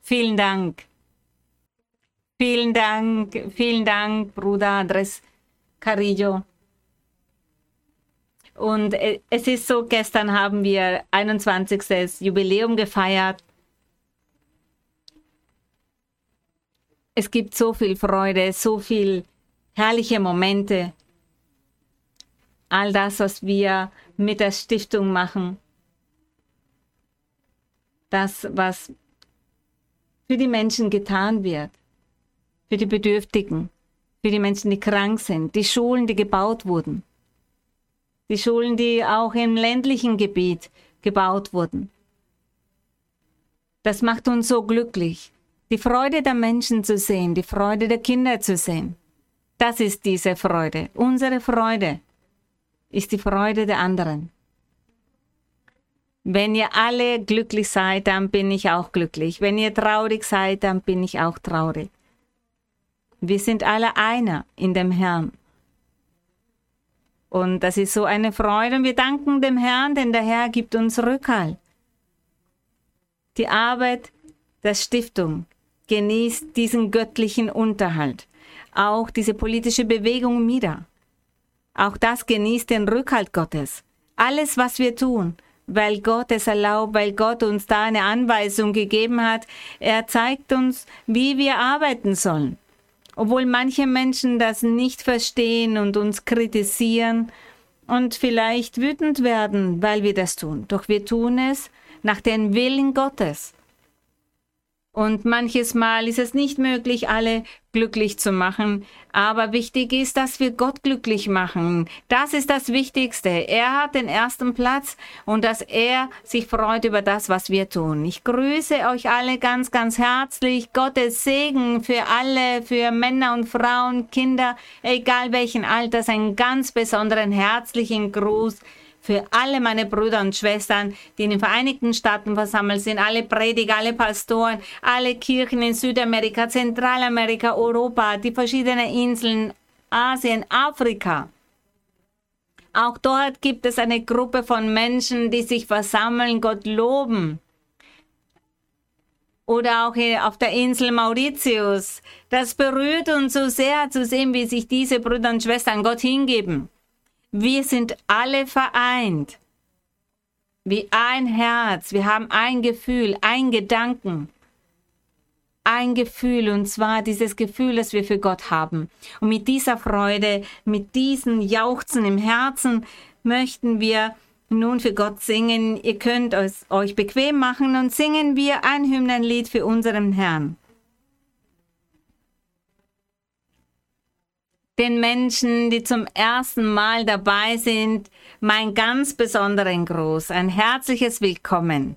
Vielen Dank. Vielen Dank, vielen Dank, Bruder Andres Carillo. Und äh, es ist so, gestern haben wir 21. Jubiläum gefeiert. Es gibt so viel Freude, so viel herrliche Momente. All das, was wir mit der Stiftung machen. Das, was für die Menschen getan wird. Für die Bedürftigen. Für die Menschen, die krank sind. Die Schulen, die gebaut wurden die Schulen, die auch im ländlichen Gebiet gebaut wurden. Das macht uns so glücklich, die Freude der Menschen zu sehen, die Freude der Kinder zu sehen. Das ist diese Freude. Unsere Freude ist die Freude der anderen. Wenn ihr alle glücklich seid, dann bin ich auch glücklich. Wenn ihr traurig seid, dann bin ich auch traurig. Wir sind alle einer in dem Herrn. Und das ist so eine Freude und wir danken dem Herrn, denn der Herr gibt uns Rückhalt. Die Arbeit der Stiftung genießt diesen göttlichen Unterhalt. Auch diese politische Bewegung MIRA. Auch das genießt den Rückhalt Gottes. Alles, was wir tun, weil Gott es erlaubt, weil Gott uns da eine Anweisung gegeben hat, er zeigt uns, wie wir arbeiten sollen. Obwohl manche Menschen das nicht verstehen und uns kritisieren und vielleicht wütend werden, weil wir das tun. Doch wir tun es nach dem Willen Gottes. Und manches Mal ist es nicht möglich, alle glücklich zu machen. Aber wichtig ist, dass wir Gott glücklich machen. Das ist das Wichtigste. Er hat den ersten Platz und dass er sich freut über das, was wir tun. Ich grüße euch alle ganz, ganz herzlich. Gottes Segen für alle, für Männer und Frauen, Kinder, egal welchen Alters, einen ganz besonderen herzlichen Gruß für alle meine Brüder und Schwestern, die in den Vereinigten Staaten versammelt sind, alle Prediger, alle Pastoren, alle Kirchen in Südamerika, Zentralamerika, Europa, die verschiedenen Inseln, Asien, Afrika. Auch dort gibt es eine Gruppe von Menschen, die sich versammeln, Gott loben. Oder auch auf der Insel Mauritius. Das berührt uns so sehr zu sehen, wie sich diese Brüder und Schwestern Gott hingeben. Wir sind alle vereint. Wie ein Herz. Wir haben ein Gefühl, ein Gedanken. Ein Gefühl, und zwar dieses Gefühl, das wir für Gott haben. Und mit dieser Freude, mit diesen Jauchzen im Herzen möchten wir nun für Gott singen. Ihr könnt es euch bequem machen und singen wir ein Hymnenlied für unseren Herrn. Den Menschen, die zum ersten Mal dabei sind, mein ganz besonderen Gruß, ein herzliches Willkommen.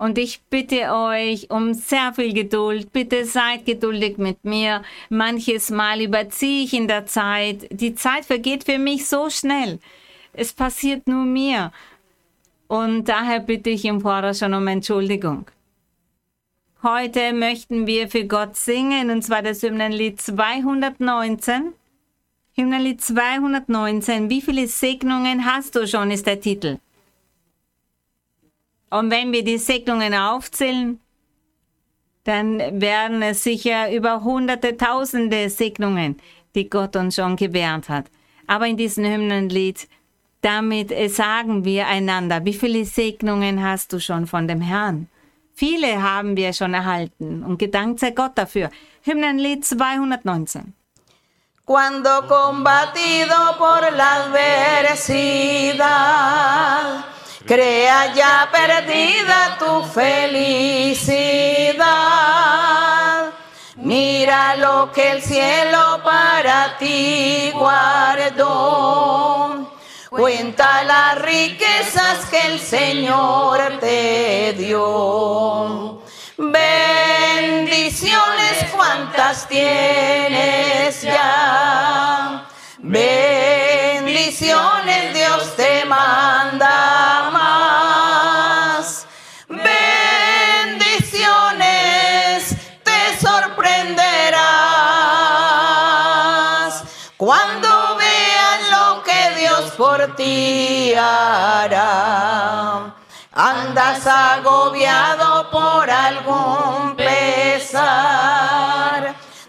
Und ich bitte euch um sehr viel Geduld. Bitte seid geduldig mit mir. Manches Mal überziehe ich in der Zeit. Die Zeit vergeht für mich so schnell. Es passiert nur mir. Und daher bitte ich im Voraus schon um Entschuldigung. Heute möchten wir für Gott singen, und zwar das Hymnenlied 219. Hymnenlied 219. Wie viele Segnungen hast du schon, ist der Titel. Und wenn wir die Segnungen aufzählen, dann werden es sicher über hunderte, tausende Segnungen, die Gott uns schon gewährt hat. Aber in diesem Hymnenlied, damit sagen wir einander, wie viele Segnungen hast du schon von dem Herrn? Viele haben wir schon erhalten und gedankt sei Gott dafür. Hymnenlied 219. Cuando combatido por la adversidad, crea ya perdida tu felicidad. Mira lo que el cielo para ti guardó Cuenta las riquezas que el Señor te dio. Bendiciones cuantas tienes ya. Bendiciones Dios te manda agobiado por algún pesar.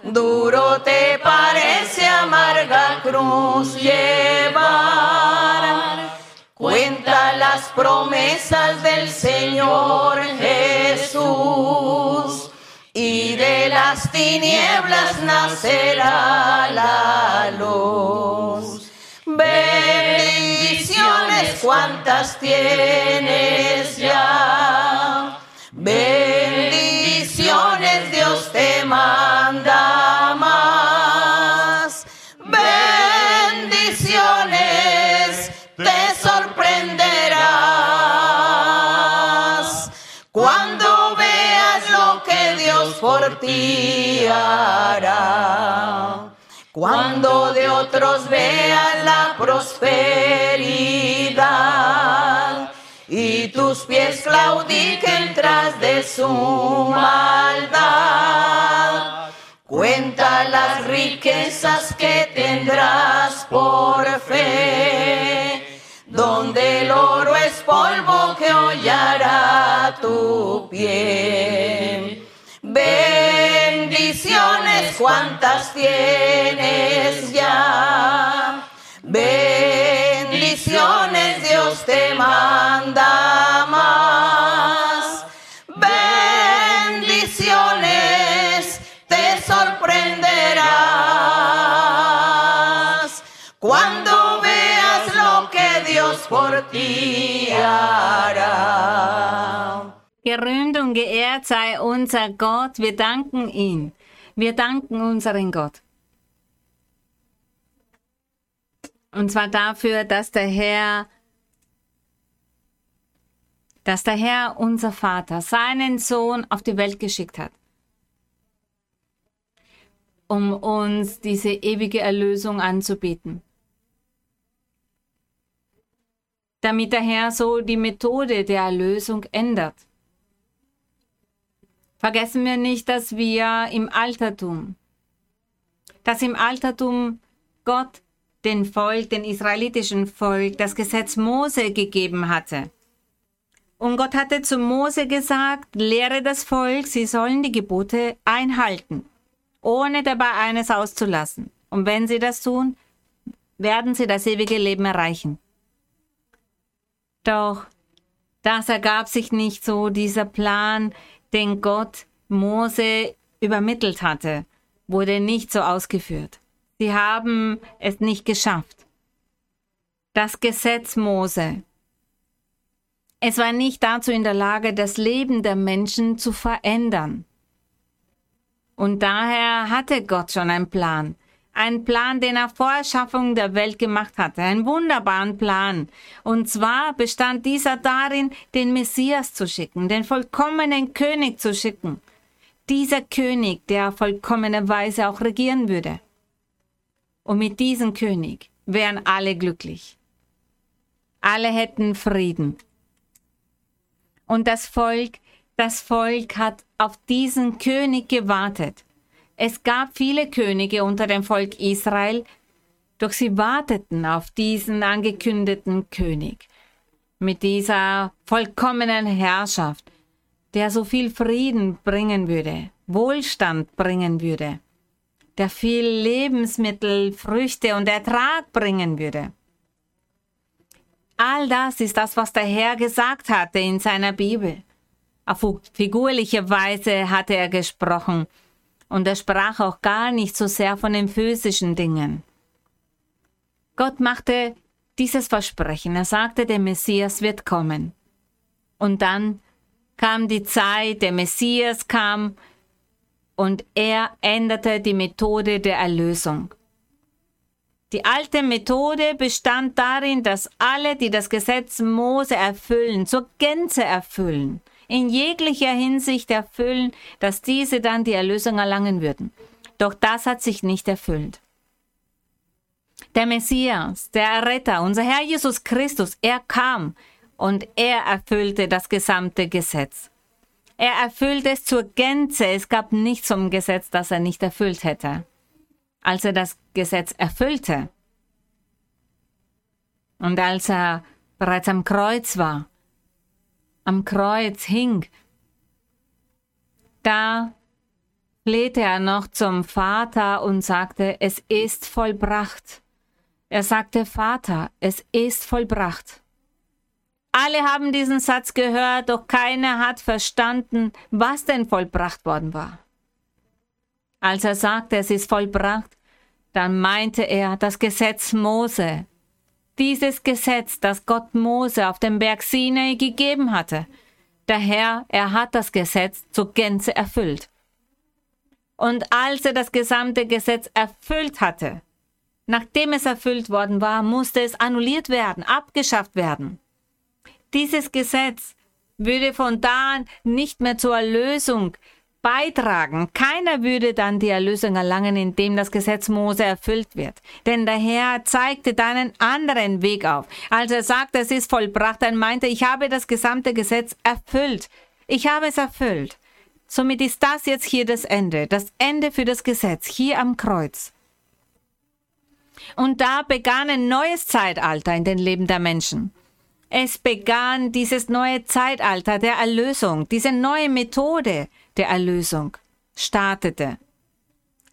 Duro te parece amarga cruz llevar. Cuenta las promesas del Señor Jesús y de las tinieblas nacerá la luz. Cuantas tienes ya. Bendiciones Dios te manda más. Bendiciones te sorprenderás cuando veas lo que Dios por ti hará. Cuando de otros veas la prosperidad claudiquen tras de su maldad. Cuenta las riquezas que tendrás por fe, donde el oro es polvo que hollará tu pie. Bendiciones cuantas tienes ya. Bendiciones Dios te manda más. Bendiciones te sorprenderás cuando veas lo que Dios por ti hará. Gerühmt und geehrt sei unser Gott. Wir danken ihn. Wir danken unseren Gott. Und zwar dafür, dass der Herr, dass der Herr, unser Vater, seinen Sohn auf die Welt geschickt hat, um uns diese ewige Erlösung anzubieten. Damit der Herr so die Methode der Erlösung ändert. Vergessen wir nicht, dass wir im Altertum, dass im Altertum Gott den Volk, den israelitischen Volk, das Gesetz Mose gegeben hatte. Und Gott hatte zu Mose gesagt, lehre das Volk, sie sollen die Gebote einhalten, ohne dabei eines auszulassen. Und wenn sie das tun, werden sie das ewige Leben erreichen. Doch das ergab sich nicht so, dieser Plan, den Gott Mose übermittelt hatte, wurde nicht so ausgeführt. Sie haben es nicht geschafft. Das Gesetz Mose. Es war nicht dazu in der Lage, das Leben der Menschen zu verändern. Und daher hatte Gott schon einen Plan. Ein Plan, den er vor Erschaffung der Welt gemacht hatte. Einen wunderbaren Plan. Und zwar bestand dieser darin, den Messias zu schicken, den vollkommenen König zu schicken. Dieser König, der vollkommenerweise auch regieren würde. Und mit diesem König wären alle glücklich. Alle hätten Frieden. Und das Volk, das Volk hat auf diesen König gewartet. Es gab viele Könige unter dem Volk Israel, doch sie warteten auf diesen angekündigten König mit dieser vollkommenen Herrschaft, der so viel Frieden bringen würde, Wohlstand bringen würde, der viel Lebensmittel, Früchte und Ertrag bringen würde. All das ist das, was der Herr gesagt hatte in seiner Bibel. Auf figurliche Weise hatte er gesprochen und er sprach auch gar nicht so sehr von den physischen Dingen. Gott machte dieses Versprechen. Er sagte, der Messias wird kommen. Und dann kam die Zeit, der Messias kam und er änderte die Methode der Erlösung. Die alte Methode bestand darin, dass alle, die das Gesetz Mose erfüllen, zur Gänze erfüllen, in jeglicher Hinsicht erfüllen, dass diese dann die Erlösung erlangen würden. Doch das hat sich nicht erfüllt. Der Messias, der Erretter, unser Herr Jesus Christus, er kam und er erfüllte das gesamte Gesetz. Er erfüllte es zur Gänze. Es gab nichts vom Gesetz, das er nicht erfüllt hätte. Als er das Gesetz erfüllte und als er bereits am Kreuz war, am Kreuz hing, Da flehte er noch zum Vater und sagte, es ist vollbracht. Er sagte, Vater, es ist vollbracht. Alle haben diesen Satz gehört, doch keiner hat verstanden, was denn vollbracht worden war. Als er sagte, es ist vollbracht, dann meinte er das Gesetz Mose. Dieses Gesetz, das Gott Mose auf dem Berg Sinai gegeben hatte. Der Herr, er hat das Gesetz zur Gänze erfüllt. Und als er das gesamte Gesetz erfüllt hatte, nachdem es erfüllt worden war, musste es annulliert werden, abgeschafft werden. Dieses Gesetz würde von da an nicht mehr zur Erlösung beitragen. Keiner würde dann die Erlösung erlangen, indem das Gesetz Mose erfüllt wird. Denn der Herr zeigte dann einen anderen Weg auf. Als er sagte, es ist vollbracht, dann meinte, ich habe das gesamte Gesetz erfüllt. Ich habe es erfüllt. Somit ist das jetzt hier das Ende, das Ende für das Gesetz, hier am Kreuz. Und da begann ein neues Zeitalter in den Leben der Menschen. Es begann dieses neue Zeitalter der Erlösung, diese neue Methode der Erlösung startete.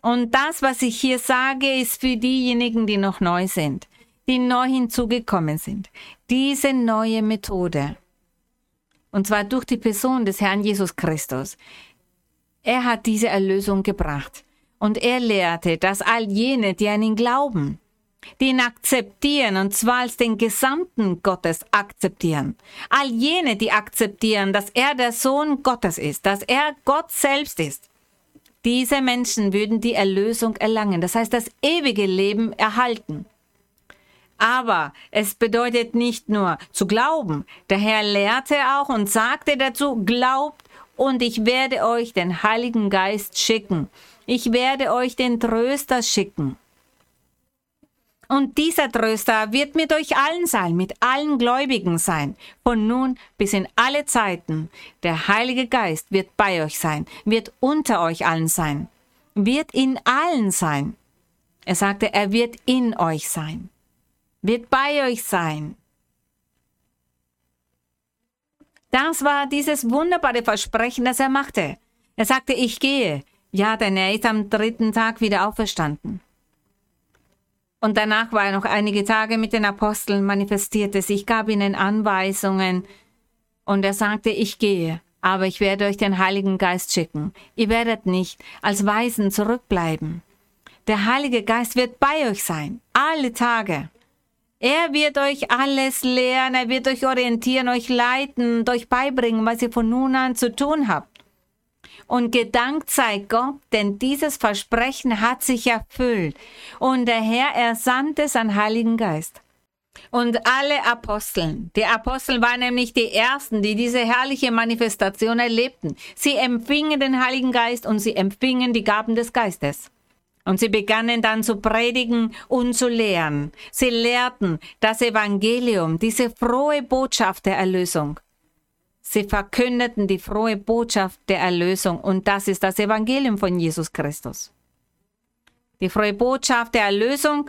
Und das, was ich hier sage, ist für diejenigen, die noch neu sind, die neu hinzugekommen sind. Diese neue Methode. Und zwar durch die Person des Herrn Jesus Christus. Er hat diese Erlösung gebracht. Und er lehrte, dass all jene, die an ihn glauben, die ihn akzeptieren, und zwar als den Gesamten Gottes akzeptieren. All jene, die akzeptieren, dass er der Sohn Gottes ist, dass er Gott selbst ist. Diese Menschen würden die Erlösung erlangen, das heißt das ewige Leben erhalten. Aber es bedeutet nicht nur zu glauben. Der Herr lehrte auch und sagte dazu, glaubt und ich werde euch den Heiligen Geist schicken. Ich werde euch den Tröster schicken. Und dieser Tröster wird mit euch allen sein, mit allen Gläubigen sein, von nun bis in alle Zeiten. Der Heilige Geist wird bei euch sein, wird unter euch allen sein, wird in allen sein. Er sagte, er wird in euch sein, wird bei euch sein. Das war dieses wunderbare Versprechen, das er machte. Er sagte, ich gehe. Ja, denn er ist am dritten Tag wieder auferstanden. Und danach war er noch einige Tage mit den Aposteln, manifestierte sich, gab ihnen Anweisungen und er sagte, ich gehe, aber ich werde euch den Heiligen Geist schicken. Ihr werdet nicht als Weisen zurückbleiben. Der Heilige Geist wird bei euch sein, alle Tage. Er wird euch alles lehren, er wird euch orientieren, euch leiten und euch beibringen, was ihr von nun an zu tun habt. Und gedankt sei Gott, denn dieses Versprechen hat sich erfüllt. Und der Herr ersandte seinen Heiligen Geist. Und alle Aposteln, die Apostel waren nämlich die ersten, die diese herrliche Manifestation erlebten. Sie empfingen den Heiligen Geist und sie empfingen die Gaben des Geistes. Und sie begannen dann zu predigen und zu lehren. Sie lehrten das Evangelium, diese frohe Botschaft der Erlösung. Sie verkündeten die frohe Botschaft der Erlösung und das ist das Evangelium von Jesus Christus. Die frohe Botschaft der Erlösung,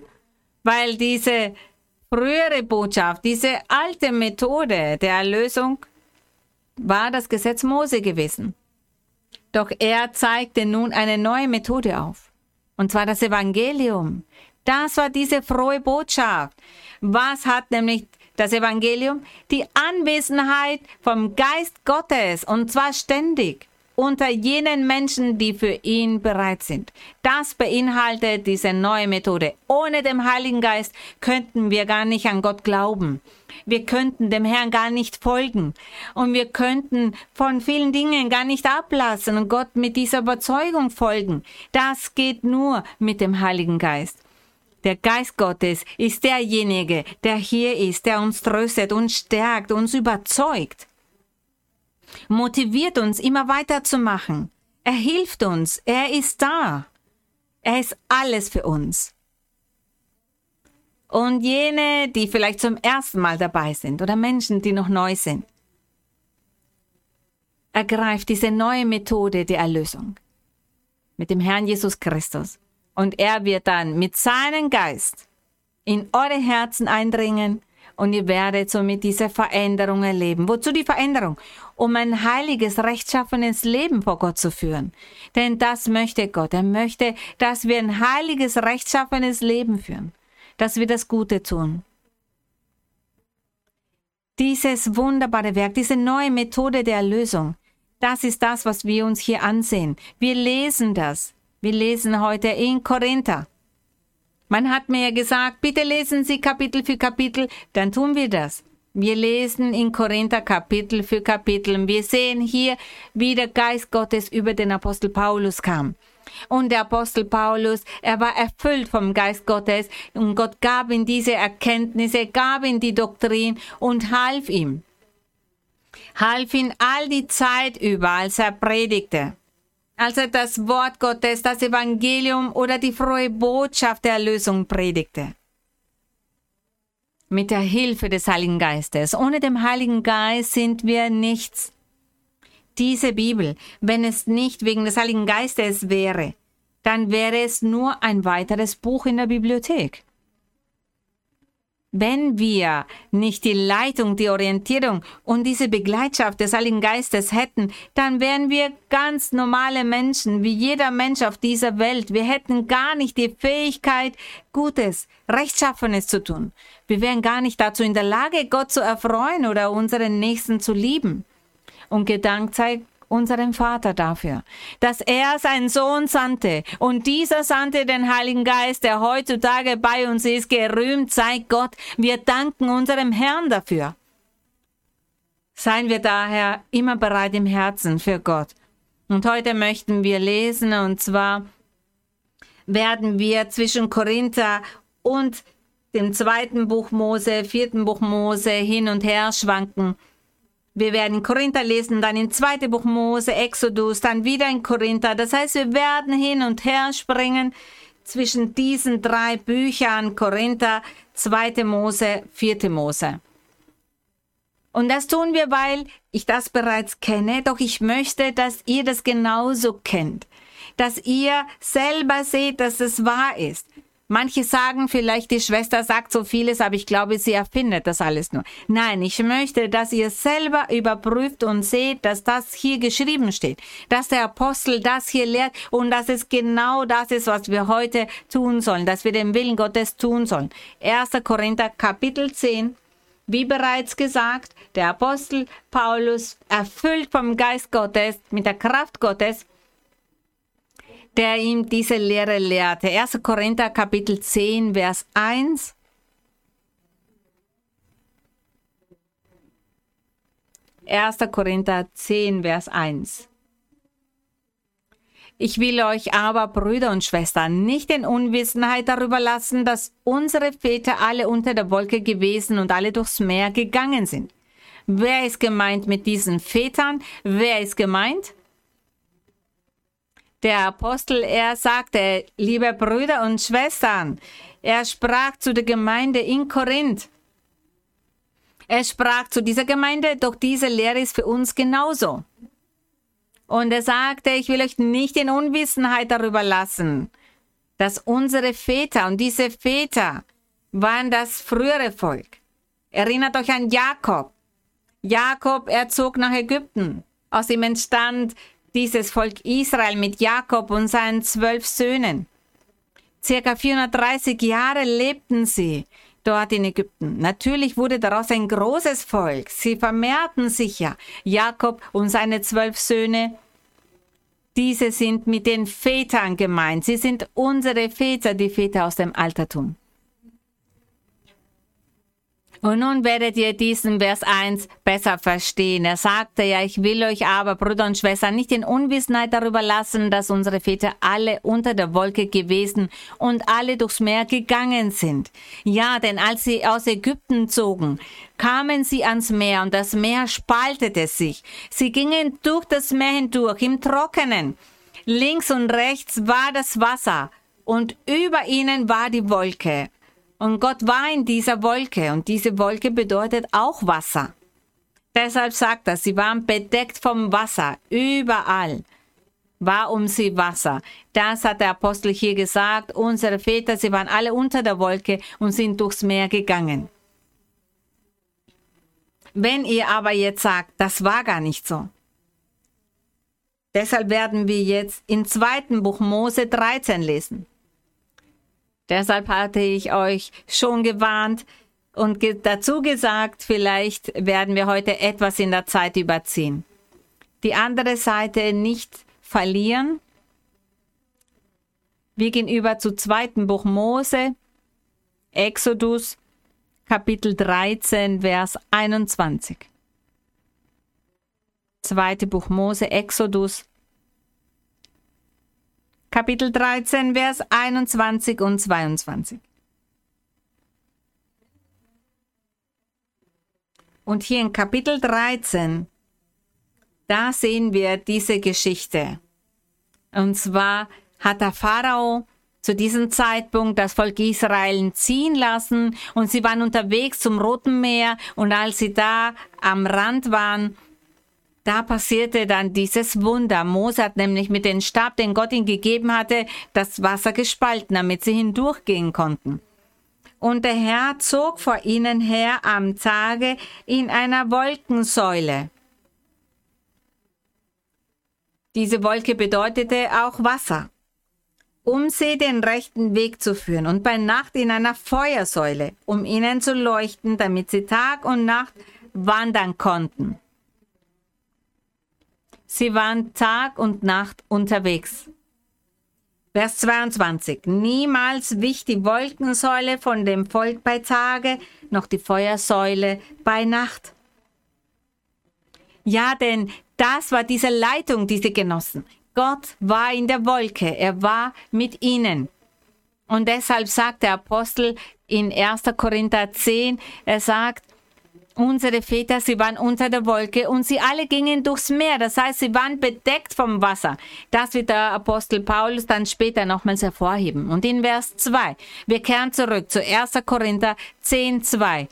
weil diese frühere Botschaft, diese alte Methode der Erlösung war das Gesetz Mose gewesen. Doch er zeigte nun eine neue Methode auf, und zwar das Evangelium. Das war diese frohe Botschaft. Was hat nämlich das Evangelium, die Anwesenheit vom Geist Gottes und zwar ständig unter jenen Menschen, die für ihn bereit sind. Das beinhaltet diese neue Methode. Ohne den Heiligen Geist könnten wir gar nicht an Gott glauben. Wir könnten dem Herrn gar nicht folgen. Und wir könnten von vielen Dingen gar nicht ablassen und Gott mit dieser Überzeugung folgen. Das geht nur mit dem Heiligen Geist. Der Geist Gottes ist derjenige, der hier ist, der uns tröstet, uns stärkt, uns überzeugt, motiviert uns immer weiterzumachen. Er hilft uns, er ist da. Er ist alles für uns. Und jene, die vielleicht zum ersten Mal dabei sind oder Menschen, die noch neu sind, ergreift diese neue Methode der Erlösung mit dem Herrn Jesus Christus. Und er wird dann mit seinem Geist in eure Herzen eindringen Und ihr werdet somit diese Veränderung erleben. Wozu die Veränderung? Um ein heiliges, rechtschaffenes Leben vor Gott zu führen. Denn das möchte Gott. Er möchte, dass wir ein heiliges, rechtschaffenes Leben führen. Dass wir das Gute tun. Dieses wunderbare Werk, diese neue Methode der Erlösung, das ist das, was wir uns hier ansehen. Wir lesen das. Wir lesen heute in Korinther. Man hat mir gesagt, bitte lesen Sie Kapitel für Kapitel, dann tun wir das. Wir lesen in Korinther Kapitel für Kapitel wir sehen hier, wie der Geist Gottes über den Apostel Paulus kam. Und der Apostel Paulus, er war erfüllt vom Geist Gottes und Gott gab ihm diese Erkenntnisse, gab ihm die Doktrin und half ihm. Half ihm all die Zeit über, als er predigte. Als er das Wort Gottes, das Evangelium oder die frohe Botschaft der Erlösung predigte. Mit der Hilfe des Heiligen Geistes. Ohne den Heiligen Geist sind wir nichts diese Bibel, wenn es nicht wegen des Heiligen Geistes wäre, dann wäre es nur ein weiteres Buch in der Bibliothek. Wenn wir nicht die Leitung, die Orientierung und diese Begleitschaft des Heiligen Geistes hätten, dann wären wir ganz normale Menschen, wie jeder Mensch auf dieser Welt. Wir hätten gar nicht die Fähigkeit, Gutes, Rechtschaffenes zu tun. Wir wären gar nicht dazu in der Lage, Gott zu erfreuen oder unseren Nächsten zu lieben und gedankt sei unserem Vater dafür, dass er seinen Sohn sandte und dieser sandte den Heiligen Geist, der heutzutage bei uns ist, gerühmt sei Gott. Wir danken unserem Herrn dafür. Seien wir daher immer bereit im Herzen für Gott. Und heute möchten wir lesen, und zwar werden wir zwischen Korinther und dem zweiten Buch Mose, vierten Buch Mose hin und her schwanken. Wir werden Korinther lesen, dann in zweite Buch Mose, Exodus, dann wieder in Korinther. Das heißt, wir werden hin und her springen zwischen diesen drei Büchern, Korinther, zweite Mose, vierte Mose. Und das tun wir, weil ich das bereits kenne, doch ich möchte, dass ihr das genauso kennt, dass ihr selber seht, dass es wahr ist. Manche sagen vielleicht, die Schwester sagt so vieles, aber ich glaube, sie erfindet das alles nur. Nein, ich möchte, dass ihr selber überprüft und seht, dass das hier geschrieben steht, dass der Apostel das hier lehrt und dass es genau das ist, was wir heute tun sollen, dass wir den Willen Gottes tun sollen. 1. Korinther Kapitel 10. Wie bereits gesagt, der Apostel Paulus, erfüllt vom Geist Gottes, mit der Kraft Gottes, der ihm diese Lehre lehrte. 1. Korinther Kapitel 10, Vers 1. Erster Korinther 10, Vers 1. Ich will euch aber, Brüder und Schwestern, nicht in Unwissenheit darüber lassen, dass unsere Väter alle unter der Wolke gewesen und alle durchs Meer gegangen sind. Wer ist gemeint mit diesen Vätern? Wer ist gemeint? Der Apostel, er sagte, liebe Brüder und Schwestern, er sprach zu der Gemeinde in Korinth. Er sprach zu dieser Gemeinde, doch diese Lehre ist für uns genauso. Und er sagte, ich will euch nicht in Unwissenheit darüber lassen, dass unsere Väter und diese Väter waren das frühere Volk. Erinnert euch an Jakob. Jakob, er zog nach Ägypten. Aus ihm entstand dieses Volk Israel mit Jakob und seinen zwölf Söhnen. Circa 430 Jahre lebten sie dort in Ägypten. Natürlich wurde daraus ein großes Volk. Sie vermehrten sich ja. Jakob und seine zwölf Söhne, diese sind mit den Vätern gemeint. Sie sind unsere Väter, die Väter aus dem Altertum. Und nun werdet ihr diesen Vers 1 besser verstehen. Er sagte ja, ich will euch aber, Brüder und Schwestern, nicht in Unwissenheit darüber lassen, dass unsere Väter alle unter der Wolke gewesen und alle durchs Meer gegangen sind. Ja, denn als sie aus Ägypten zogen, kamen sie ans Meer und das Meer spaltete sich. Sie gingen durch das Meer hindurch im Trockenen. Links und rechts war das Wasser und über ihnen war die Wolke. Und Gott war in dieser Wolke und diese Wolke bedeutet auch Wasser. Deshalb sagt er, sie waren bedeckt vom Wasser, überall war um sie Wasser. Das hat der Apostel hier gesagt. Unsere Väter, sie waren alle unter der Wolke und sind durchs Meer gegangen. Wenn ihr aber jetzt sagt, das war gar nicht so. Deshalb werden wir jetzt im zweiten Buch Mose 13 lesen. Deshalb hatte ich euch schon gewarnt und ge dazu gesagt, vielleicht werden wir heute etwas in der Zeit überziehen. Die andere Seite nicht verlieren. Wir gehen über zu zweiten Buch Mose, Exodus, Kapitel 13, Vers 21. Zweite Buch Mose, Exodus, Kapitel 13, Vers 21 und 22. Und hier in Kapitel 13, da sehen wir diese Geschichte. Und zwar hat der Pharao zu diesem Zeitpunkt das Volk Israel ziehen lassen und sie waren unterwegs zum Roten Meer und als sie da am Rand waren, da passierte dann dieses Wunder. Mose hat nämlich mit dem Stab, den Gott ihnen gegeben hatte, das Wasser gespalten, damit sie hindurchgehen konnten. Und der Herr zog vor ihnen her am Tage in einer Wolkensäule. Diese Wolke bedeutete auch Wasser, um sie den rechten Weg zu führen, und bei Nacht in einer Feuersäule, um ihnen zu leuchten, damit sie Tag und Nacht wandern konnten. Sie waren Tag und Nacht unterwegs. Vers 22. Niemals wich die Wolkensäule von dem Volk bei Tage, noch die Feuersäule bei Nacht. Ja, denn das war diese Leitung, die sie genossen. Gott war in der Wolke, er war mit ihnen. Und deshalb sagt der Apostel in 1. Korinther 10, er sagt, Unsere Väter, sie waren unter der Wolke und sie alle gingen durchs Meer. Das heißt, sie waren bedeckt vom Wasser. Das wird der Apostel Paulus dann später nochmals hervorheben. Und in Vers 2, wir kehren zurück zu 1. Korinther 10, 2.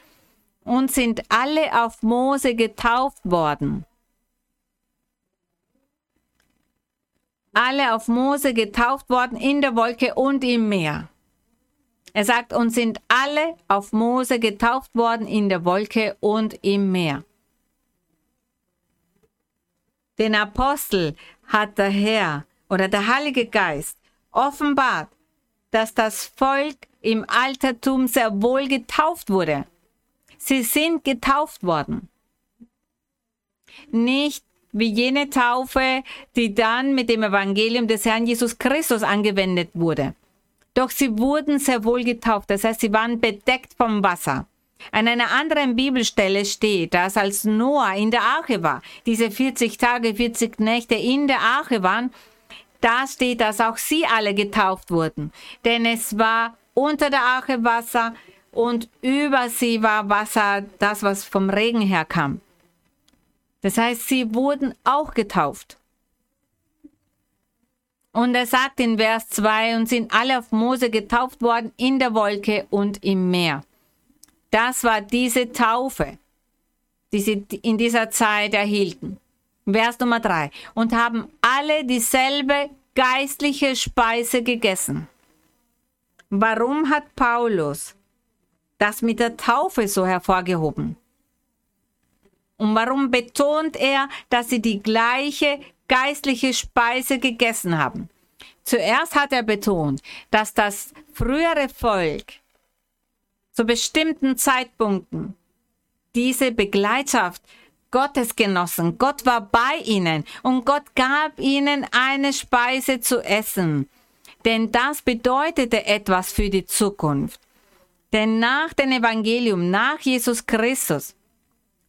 Und sind alle auf Mose getauft worden. Alle auf Mose getauft worden in der Wolke und im Meer. Er sagt, und sind alle auf Mose getauft worden in der Wolke und im Meer. Den Apostel hat der Herr oder der Heilige Geist offenbart, dass das Volk im Altertum sehr wohl getauft wurde. Sie sind getauft worden. Nicht wie jene Taufe, die dann mit dem Evangelium des Herrn Jesus Christus angewendet wurde. Doch sie wurden sehr wohl getauft, das heißt, sie waren bedeckt vom Wasser. An einer anderen Bibelstelle steht, dass als Noah in der Arche war, diese 40 Tage, 40 Nächte in der Arche waren, da steht, dass auch sie alle getauft wurden. Denn es war unter der Arche Wasser und über sie war Wasser, das was vom Regen herkam. Das heißt, sie wurden auch getauft. Und er sagt in Vers 2, und sind alle auf Mose getauft worden in der Wolke und im Meer. Das war diese Taufe, die sie in dieser Zeit erhielten. Vers Nummer 3. Und haben alle dieselbe geistliche Speise gegessen. Warum hat Paulus das mit der Taufe so hervorgehoben? Und warum betont er, dass sie die gleiche geistliche Speise gegessen haben. Zuerst hat er betont, dass das frühere Volk zu bestimmten Zeitpunkten diese Begleitschaft Gottes genossen. Gott war bei ihnen und Gott gab ihnen eine Speise zu essen. Denn das bedeutete etwas für die Zukunft. Denn nach dem Evangelium, nach Jesus Christus,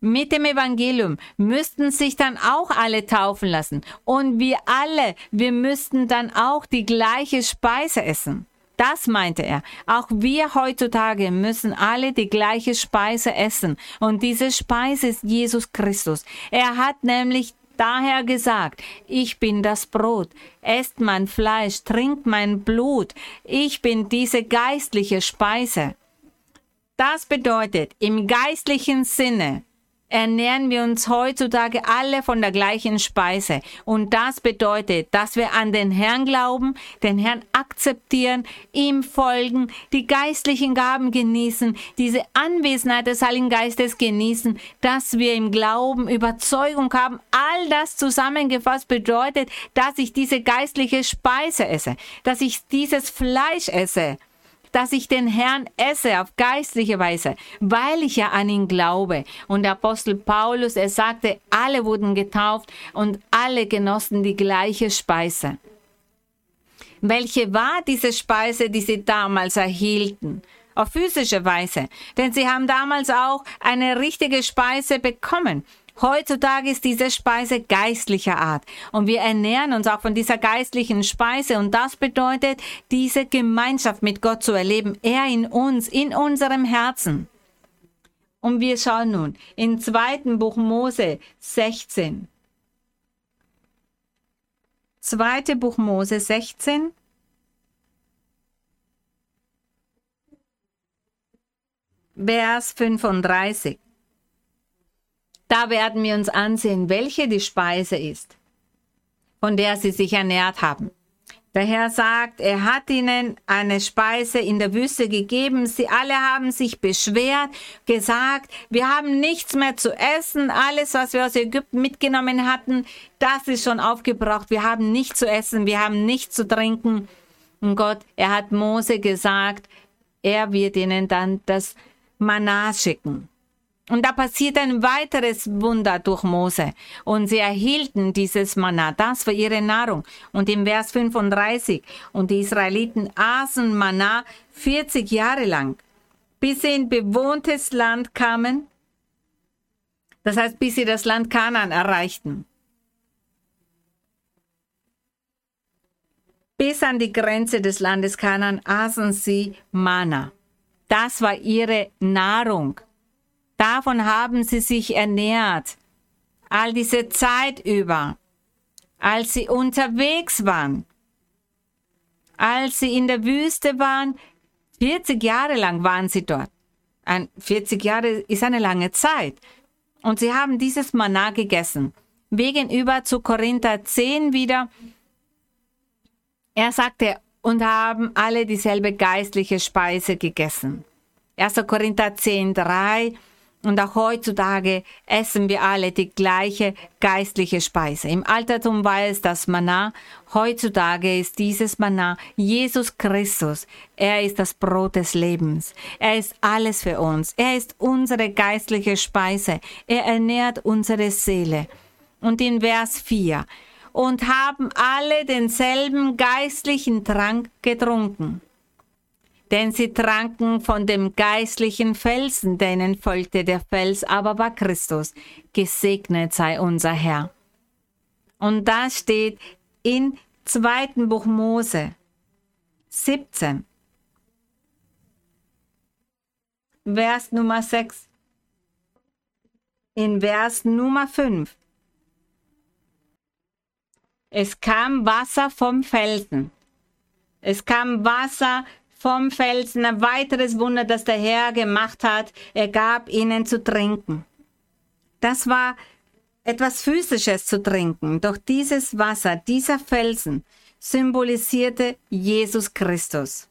mit dem Evangelium müssten sich dann auch alle taufen lassen. Und wir alle, wir müssten dann auch die gleiche Speise essen. Das meinte er. Auch wir heutzutage müssen alle die gleiche Speise essen. Und diese Speise ist Jesus Christus. Er hat nämlich daher gesagt, ich bin das Brot, esst mein Fleisch, trinkt mein Blut, ich bin diese geistliche Speise. Das bedeutet im geistlichen Sinne, ernähren wir uns heutzutage alle von der gleichen Speise. Und das bedeutet, dass wir an den Herrn glauben, den Herrn akzeptieren, ihm folgen, die geistlichen Gaben genießen, diese Anwesenheit des Heiligen Geistes genießen, dass wir im Glauben Überzeugung haben. All das zusammengefasst bedeutet, dass ich diese geistliche Speise esse, dass ich dieses Fleisch esse dass ich den Herrn esse auf geistliche Weise, weil ich ja an ihn glaube. Und der Apostel Paulus, er sagte, alle wurden getauft und alle genossen die gleiche Speise. Welche war diese Speise, die sie damals erhielten? Auf physische Weise. Denn sie haben damals auch eine richtige Speise bekommen. Heutzutage ist diese Speise geistlicher Art und wir ernähren uns auch von dieser geistlichen Speise und das bedeutet, diese Gemeinschaft mit Gott zu erleben, er in uns, in unserem Herzen. Und wir schauen nun in zweiten Buch Mose 16. Zweite Buch Mose 16. Vers 35. Da werden wir uns ansehen, welche die Speise ist, von der sie sich ernährt haben. Der Herr sagt, er hat ihnen eine Speise in der Wüste gegeben. Sie alle haben sich beschwert, gesagt, wir haben nichts mehr zu essen. Alles, was wir aus Ägypten mitgenommen hatten, das ist schon aufgebraucht. Wir haben nichts zu essen, wir haben nichts zu trinken. Und Gott, er hat Mose gesagt, er wird ihnen dann das Manna schicken. Und da passiert ein weiteres Wunder durch Mose. Und sie erhielten dieses Manna, das war ihre Nahrung. Und im Vers 35, und die Israeliten aßen Manna 40 Jahre lang, bis sie in bewohntes Land kamen. Das heißt, bis sie das Land Kanaan erreichten. Bis an die Grenze des Landes Kanaan aßen sie Manna. Das war ihre Nahrung. Davon haben sie sich ernährt. All diese Zeit über, als sie unterwegs waren, als sie in der Wüste waren, 40 Jahre lang waren sie dort. Ein 40 Jahre ist eine lange Zeit. Und sie haben dieses Manna gegessen. Gegenüber zu Korinther 10 wieder. Er sagte, und haben alle dieselbe geistliche Speise gegessen. 1. Korinther 10, 3 und auch heutzutage essen wir alle die gleiche geistliche Speise. Im Altertum war es das Manna, heutzutage ist dieses Manna Jesus Christus. Er ist das Brot des Lebens. Er ist alles für uns. Er ist unsere geistliche Speise. Er ernährt unsere Seele. Und in Vers 4 und haben alle denselben geistlichen Trank getrunken denn sie tranken von dem geistlichen Felsen, denen folgte der Fels, aber war Christus. Gesegnet sei unser Herr. Und da steht in zweiten Buch Mose 17, Vers Nummer 6, in Vers Nummer 5. Es kam Wasser vom Felsen. Es kam Wasser vom Felsen, ein weiteres Wunder, das der Herr gemacht hat. Er gab ihnen zu trinken. Das war etwas Physisches zu trinken, doch dieses Wasser, dieser Felsen symbolisierte Jesus Christus.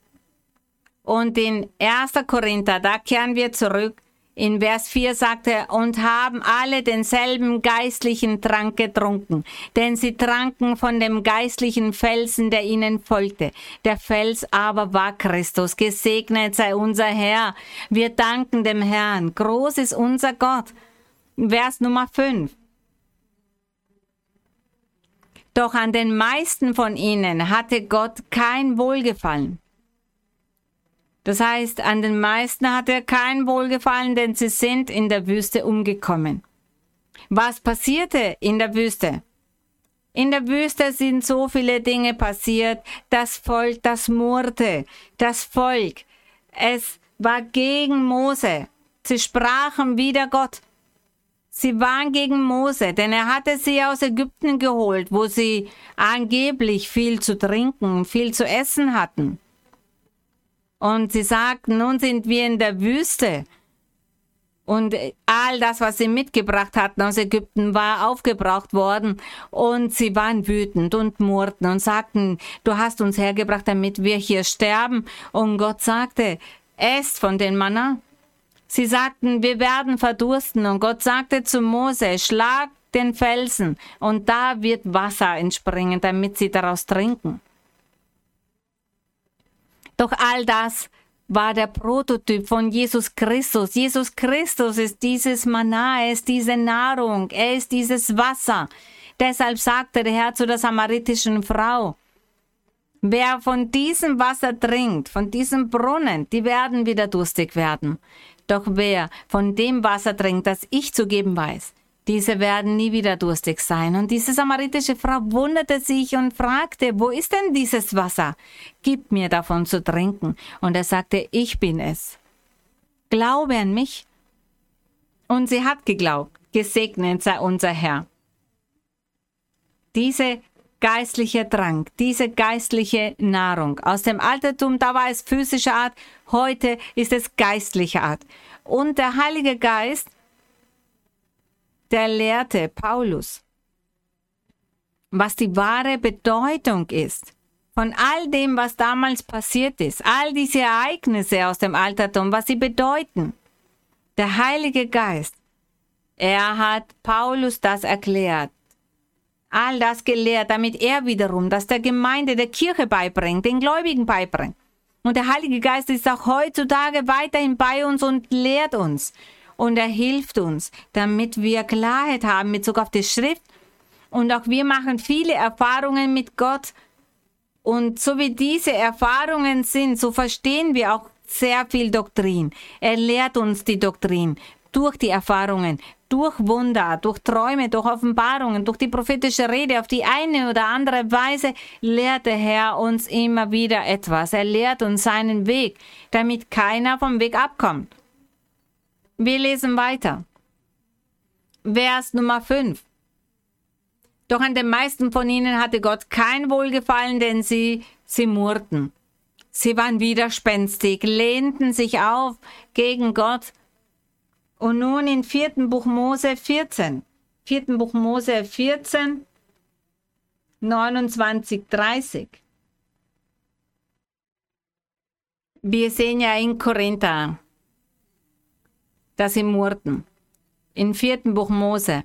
Und in 1. Korinther, da kehren wir zurück, in Vers 4 sagt er, und haben alle denselben geistlichen Trank getrunken, denn sie tranken von dem geistlichen Felsen, der ihnen folgte. Der Fels aber war Christus. Gesegnet sei unser Herr. Wir danken dem Herrn. Groß ist unser Gott. Vers Nummer 5. Doch an den meisten von ihnen hatte Gott kein Wohlgefallen. Das heißt, an den meisten hat er kein Wohlgefallen, denn sie sind in der Wüste umgekommen. Was passierte in der Wüste? In der Wüste sind so viele Dinge passiert. Das Volk, das murrte. Das Volk, es war gegen Mose. Sie sprachen wider Gott. Sie waren gegen Mose, denn er hatte sie aus Ägypten geholt, wo sie angeblich viel zu trinken, viel zu essen hatten. Und sie sagten, nun sind wir in der Wüste. Und all das, was sie mitgebracht hatten aus Ägypten, war aufgebraucht worden. Und sie waren wütend und murrten und sagten, du hast uns hergebracht, damit wir hier sterben. Und Gott sagte, esst von den Manna. Sie sagten, wir werden verdursten. Und Gott sagte zu Mose, schlag den Felsen und da wird Wasser entspringen, damit sie daraus trinken. Doch all das war der Prototyp von Jesus Christus. Jesus Christus ist dieses Manna, er ist diese Nahrung, er ist dieses Wasser. Deshalb sagte der Herr zu der samaritischen Frau, wer von diesem Wasser trinkt, von diesem Brunnen, die werden wieder durstig werden. Doch wer von dem Wasser trinkt, das ich zu geben weiß, diese werden nie wieder durstig sein. Und diese samaritische Frau wunderte sich und fragte, wo ist denn dieses Wasser? Gib mir davon zu trinken. Und er sagte, ich bin es. Glaube an mich. Und sie hat geglaubt. Gesegnet sei unser Herr. Diese geistliche Trank, diese geistliche Nahrung. Aus dem Altertum, da war es physische Art, heute ist es geistliche Art. Und der Heilige Geist der lehrte Paulus, was die wahre Bedeutung ist von all dem, was damals passiert ist, all diese Ereignisse aus dem Altertum, was sie bedeuten. Der Heilige Geist, er hat Paulus das erklärt, all das gelehrt, damit er wiederum das der Gemeinde, der Kirche beibringt, den Gläubigen beibringt. Und der Heilige Geist ist auch heutzutage weiterhin bei uns und lehrt uns und er hilft uns, damit wir Klarheit haben mit Bezug auf die Schrift. Und auch wir machen viele Erfahrungen mit Gott. Und so wie diese Erfahrungen sind, so verstehen wir auch sehr viel Doktrin. Er lehrt uns die Doktrin durch die Erfahrungen, durch Wunder, durch Träume, durch Offenbarungen, durch die prophetische Rede. Auf die eine oder andere Weise lehrt der Herr uns immer wieder etwas. Er lehrt uns seinen Weg, damit keiner vom Weg abkommt. Wir lesen weiter. Vers Nummer 5. Doch an den meisten von ihnen hatte Gott kein Wohlgefallen, denn sie, sie murrten. Sie waren widerspenstig, lehnten sich auf gegen Gott. Und nun in 4. Buch Mose 14. 4. Buch Mose 14, 29, 30. Wir sehen ja in Korinther, dass sie murrten. Im vierten Buch Mose.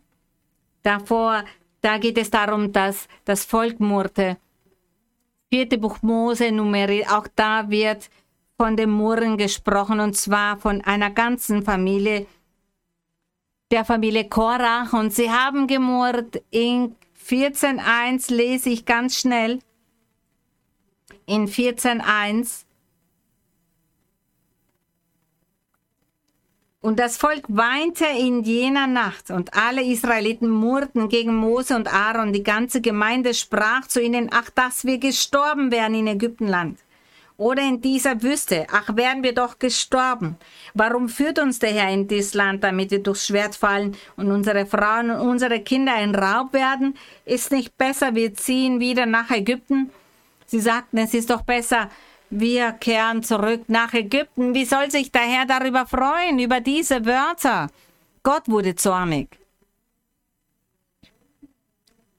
Davor, da geht es darum, dass das Volk murrte. Vierte Buch Mose, Numeri, auch da wird von dem Murren gesprochen und zwar von einer ganzen Familie, der Familie Korach und sie haben gemurrt. In 14.1 lese ich ganz schnell. In 14.1 Und das Volk weinte in jener Nacht, und alle Israeliten murrten gegen Mose und Aaron. Die ganze Gemeinde sprach zu ihnen, ach, dass wir gestorben wären in Ägyptenland oder in dieser Wüste. Ach, wären wir doch gestorben. Warum führt uns der Herr in dieses Land, damit wir durchs Schwert fallen und unsere Frauen und unsere Kinder ein Raub werden? Ist nicht besser, wir ziehen wieder nach Ägypten? Sie sagten, es ist doch besser, wir kehren zurück nach Ägypten. Wie soll sich der Herr darüber freuen, über diese Wörter? Gott wurde zornig.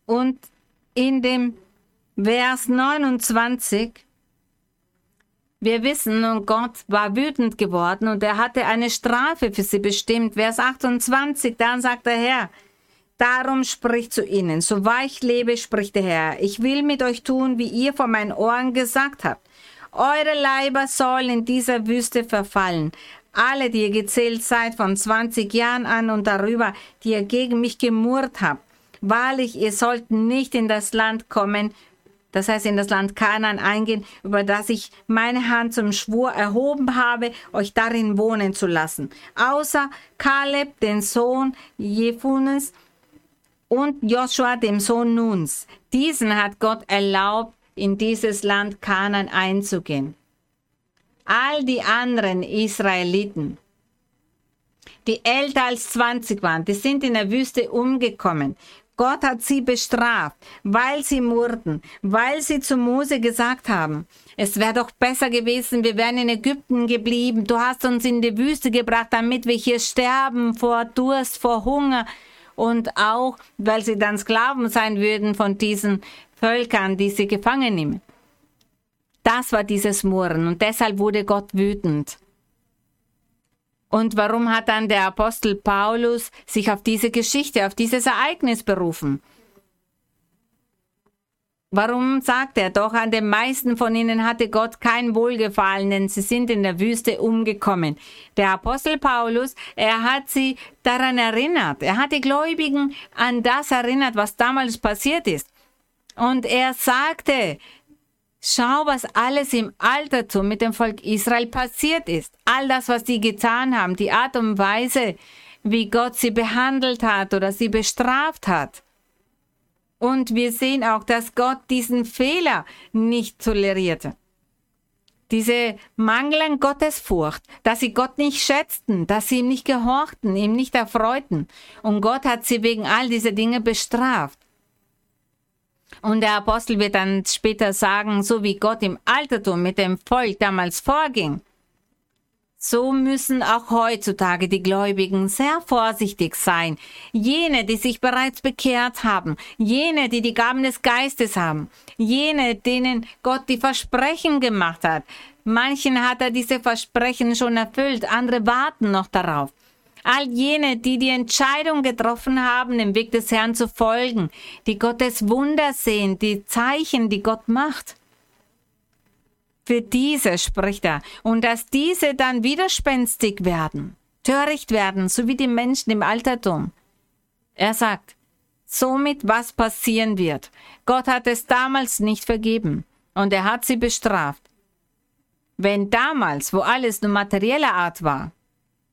Und in dem Vers 29, wir wissen, und Gott war wütend geworden und er hatte eine Strafe für sie bestimmt. Vers 28, dann sagt der Herr, Darum spricht zu ihnen, so wahr ich lebe, spricht der Herr, ich will mit euch tun, wie ihr vor meinen Ohren gesagt habt. Eure Leiber sollen in dieser Wüste verfallen. Alle, die ihr gezählt seid von 20 Jahren an und darüber, die ihr gegen mich gemurrt habt. Wahrlich, ihr sollt nicht in das Land kommen, das heißt in das Land Kanaan eingehen, über das ich meine Hand zum Schwur erhoben habe, euch darin wohnen zu lassen. Außer Kaleb, den Sohn Jefunes, und Joshua, dem Sohn Nuns. Diesen hat Gott erlaubt, in dieses Land Kanan einzugehen. All die anderen Israeliten, die älter als 20 waren, die sind in der Wüste umgekommen. Gott hat sie bestraft, weil sie murrten, weil sie zu Mose gesagt haben, es wäre doch besser gewesen, wir wären in Ägypten geblieben, du hast uns in die Wüste gebracht, damit wir hier sterben vor Durst, vor Hunger und auch, weil sie dann Sklaven sein würden von diesen Völkern, die sie gefangen nehmen. Das war dieses Murren und deshalb wurde Gott wütend. Und warum hat dann der Apostel Paulus sich auf diese Geschichte, auf dieses Ereignis berufen? Warum sagt er doch, an den meisten von ihnen hatte Gott kein Wohlgefallen, denn sie sind in der Wüste umgekommen. Der Apostel Paulus, er hat sie daran erinnert. Er hat die Gläubigen an das erinnert, was damals passiert ist. Und er sagte, schau, was alles im Altertum mit dem Volk Israel passiert ist. All das, was sie getan haben, die Art und Weise, wie Gott sie behandelt hat oder sie bestraft hat. Und wir sehen auch, dass Gott diesen Fehler nicht tolerierte. Diese Mangel an Gottesfurcht, dass sie Gott nicht schätzten, dass sie ihm nicht gehorchten, ihm nicht erfreuten. Und Gott hat sie wegen all dieser Dinge bestraft. Und der Apostel wird dann später sagen, so wie Gott im Altertum mit dem Volk damals vorging, so müssen auch heutzutage die Gläubigen sehr vorsichtig sein. Jene, die sich bereits bekehrt haben, jene, die die Gaben des Geistes haben, jene, denen Gott die Versprechen gemacht hat. Manchen hat er diese Versprechen schon erfüllt, andere warten noch darauf. All jene, die die Entscheidung getroffen haben, dem Weg des Herrn zu folgen, die Gottes Wunder sehen, die Zeichen, die Gott macht für diese spricht er, und dass diese dann widerspenstig werden, töricht werden, so wie die Menschen im Altertum. Er sagt, somit was passieren wird. Gott hat es damals nicht vergeben und er hat sie bestraft. Wenn damals, wo alles nur materieller Art war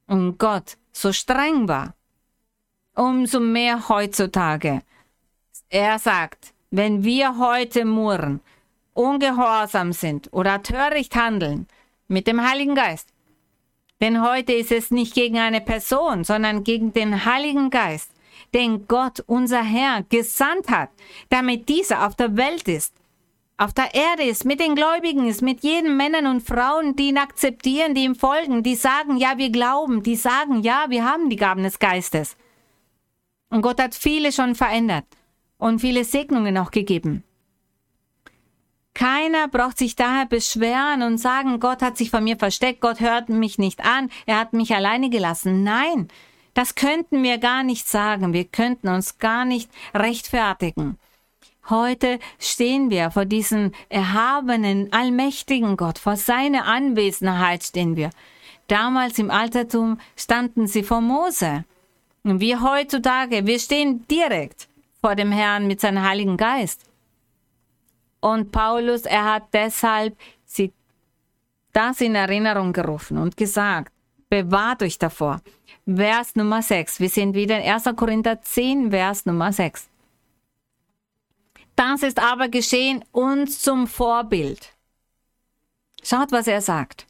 und Gott so streng war, umso mehr heutzutage. Er sagt, wenn wir heute murren, ungehorsam sind oder töricht handeln mit dem Heiligen Geist. Denn heute ist es nicht gegen eine Person, sondern gegen den Heiligen Geist, den Gott, unser Herr, gesandt hat, damit dieser auf der Welt ist, auf der Erde ist, mit den Gläubigen ist, mit jeden Männern und Frauen, die ihn akzeptieren, die ihm folgen, die sagen, ja, wir glauben, die sagen, ja, wir haben die Gaben des Geistes. Und Gott hat viele schon verändert und viele Segnungen auch gegeben. Keiner braucht sich daher beschweren und sagen, Gott hat sich von mir versteckt, Gott hört mich nicht an, er hat mich alleine gelassen. Nein, das könnten wir gar nicht sagen, wir könnten uns gar nicht rechtfertigen. Heute stehen wir vor diesem erhabenen, allmächtigen Gott, vor seiner Anwesenheit stehen wir. Damals im Altertum standen sie vor Mose. Und wir heutzutage, wir stehen direkt vor dem Herrn mit seinem Heiligen Geist. Und Paulus, er hat deshalb sie das in Erinnerung gerufen und gesagt, bewahrt euch davor. Vers Nummer 6. Wir sind wieder in 1. Korinther 10, Vers Nummer 6. Das ist aber geschehen uns zum Vorbild. Schaut, was er sagt.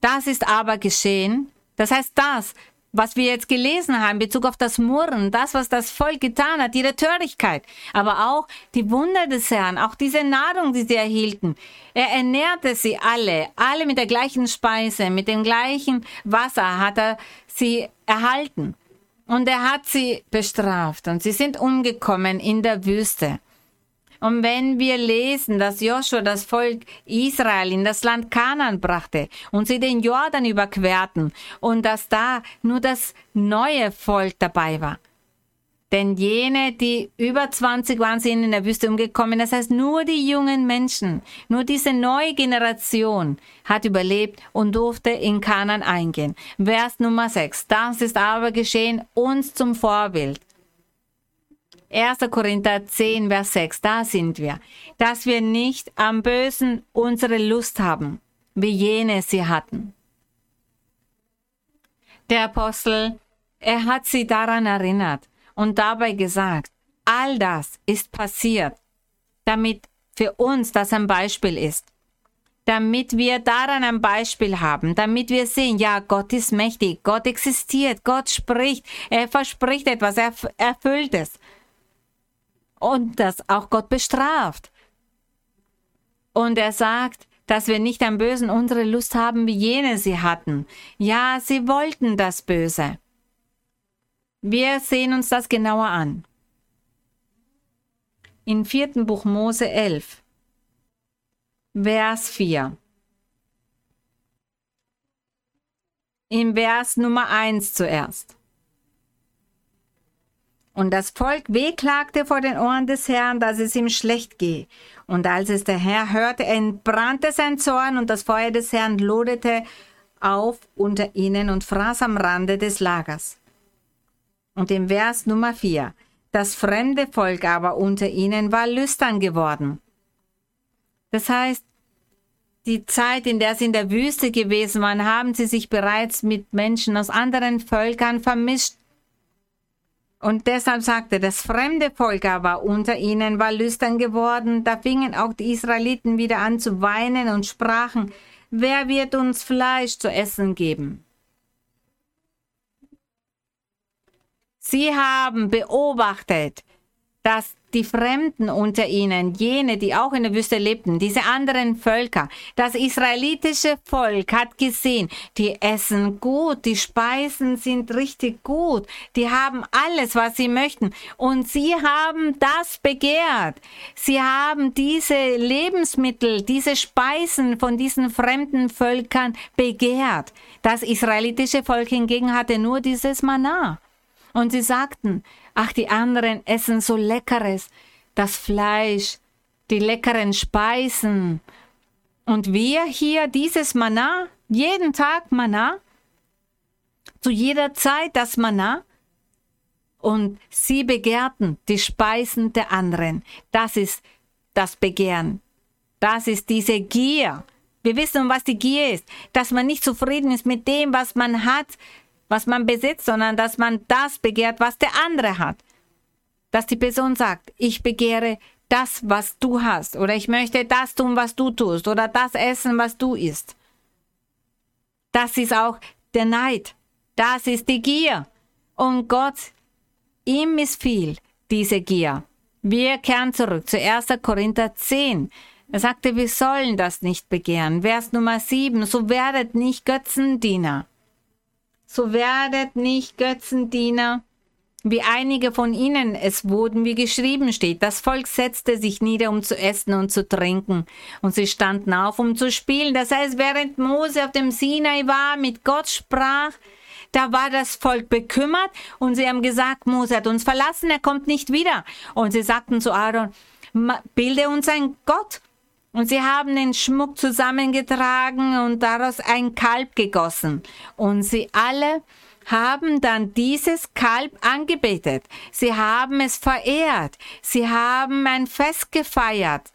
Das ist aber geschehen. Das heißt, das, was wir jetzt gelesen haben in Bezug auf das Murren, das, was das Volk getan hat, ihre Törigkeit, aber auch die Wunder des Herrn, auch diese Nahrung, die sie erhielten. Er ernährte sie alle, alle mit der gleichen Speise, mit dem gleichen Wasser hat er sie erhalten. Und er hat sie bestraft und sie sind umgekommen in der Wüste. Und wenn wir lesen, dass Joshua das Volk Israel in das Land Kanaan brachte und sie den Jordan überquerten und dass da nur das neue Volk dabei war. Denn jene, die über 20 waren, sind in der Wüste umgekommen. Das heißt, nur die jungen Menschen, nur diese neue Generation hat überlebt und durfte in Kanaan eingehen. Vers Nummer 6. Das ist aber geschehen uns zum Vorbild 1. Korinther 10, Vers 6, da sind wir, dass wir nicht am Bösen unsere Lust haben, wie jene sie hatten. Der Apostel, er hat sie daran erinnert und dabei gesagt, all das ist passiert, damit für uns das ein Beispiel ist, damit wir daran ein Beispiel haben, damit wir sehen, ja, Gott ist mächtig, Gott existiert, Gott spricht, er verspricht etwas, er erfüllt es. Und dass auch Gott bestraft. Und er sagt, dass wir nicht am Bösen unsere Lust haben, wie jene sie hatten. Ja, sie wollten das Böse. Wir sehen uns das genauer an. In vierten Buch Mose 11, Vers 4. Im Vers Nummer 1 zuerst. Und das Volk wehklagte vor den Ohren des Herrn, dass es ihm schlecht gehe. Und als es der Herr hörte, entbrannte sein Zorn und das Feuer des Herrn loderte auf unter ihnen und fraß am Rande des Lagers. Und im Vers Nummer 4. Das fremde Volk aber unter ihnen war lüstern geworden. Das heißt, die Zeit, in der sie in der Wüste gewesen waren, haben sie sich bereits mit Menschen aus anderen Völkern vermischt. Und deshalb sagte, das fremde Volk aber unter ihnen war lüstern geworden. Da fingen auch die Israeliten wieder an zu weinen und sprachen, wer wird uns Fleisch zu essen geben? Sie haben beobachtet, dass die Fremden unter ihnen, jene, die auch in der Wüste lebten, diese anderen Völker, das israelitische Volk hat gesehen, die essen gut, die Speisen sind richtig gut, die haben alles, was sie möchten und sie haben das begehrt. Sie haben diese Lebensmittel, diese Speisen von diesen fremden Völkern begehrt. Das israelitische Volk hingegen hatte nur dieses Manna. Und sie sagten, ach, die anderen essen so leckeres, das Fleisch, die leckeren Speisen. Und wir hier dieses Manna, jeden Tag Manna, zu jeder Zeit das Manna. Und sie begehrten die Speisen der anderen. Das ist das Begehren. Das ist diese Gier. Wir wissen, was die Gier ist, dass man nicht zufrieden ist mit dem, was man hat, was man besitzt, sondern dass man das begehrt, was der andere hat. Dass die Person sagt, ich begehre das, was du hast, oder ich möchte das tun, was du tust, oder das essen, was du isst. Das ist auch der Neid. Das ist die Gier. Und Gott, ihm missfiel diese Gier. Wir kehren zurück zu 1. Korinther 10. Er sagte, wir sollen das nicht begehren. Vers Nummer 7. So werdet nicht Götzendiener so werdet nicht Götzendiener, wie einige von ihnen es wurden, wie geschrieben steht. Das Volk setzte sich nieder, um zu essen und zu trinken, und sie standen auf, um zu spielen. Das heißt, während Mose auf dem Sinai war, mit Gott sprach, da war das Volk bekümmert und sie haben gesagt, Mose hat uns verlassen, er kommt nicht wieder. Und sie sagten zu Aaron, bilde uns ein Gott und sie haben den Schmuck zusammengetragen und daraus ein Kalb gegossen. Und sie alle haben dann dieses Kalb angebetet. Sie haben es verehrt. Sie haben ein Fest gefeiert.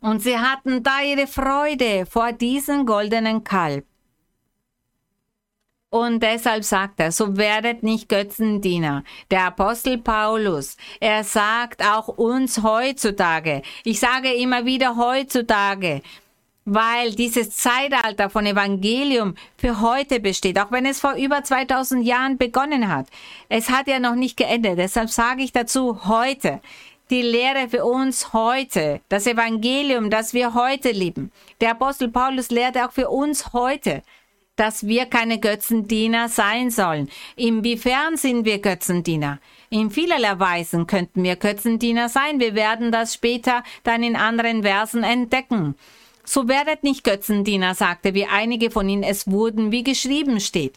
Und sie hatten da ihre Freude vor diesem goldenen Kalb. Und deshalb sagt er, so werdet nicht Götzendiener. Der Apostel Paulus, er sagt auch uns heutzutage, ich sage immer wieder heutzutage, weil dieses Zeitalter von Evangelium für heute besteht, auch wenn es vor über 2000 Jahren begonnen hat. Es hat ja noch nicht geendet, deshalb sage ich dazu heute. Die Lehre für uns heute, das Evangelium, das wir heute lieben. Der Apostel Paulus lehrt auch für uns heute dass wir keine Götzendiener sein sollen. Inwiefern sind wir Götzendiener? In vielerlei Weisen könnten wir Götzendiener sein. Wir werden das später dann in anderen Versen entdecken. So werdet nicht Götzendiener, sagte, wie einige von ihnen es wurden, wie geschrieben steht.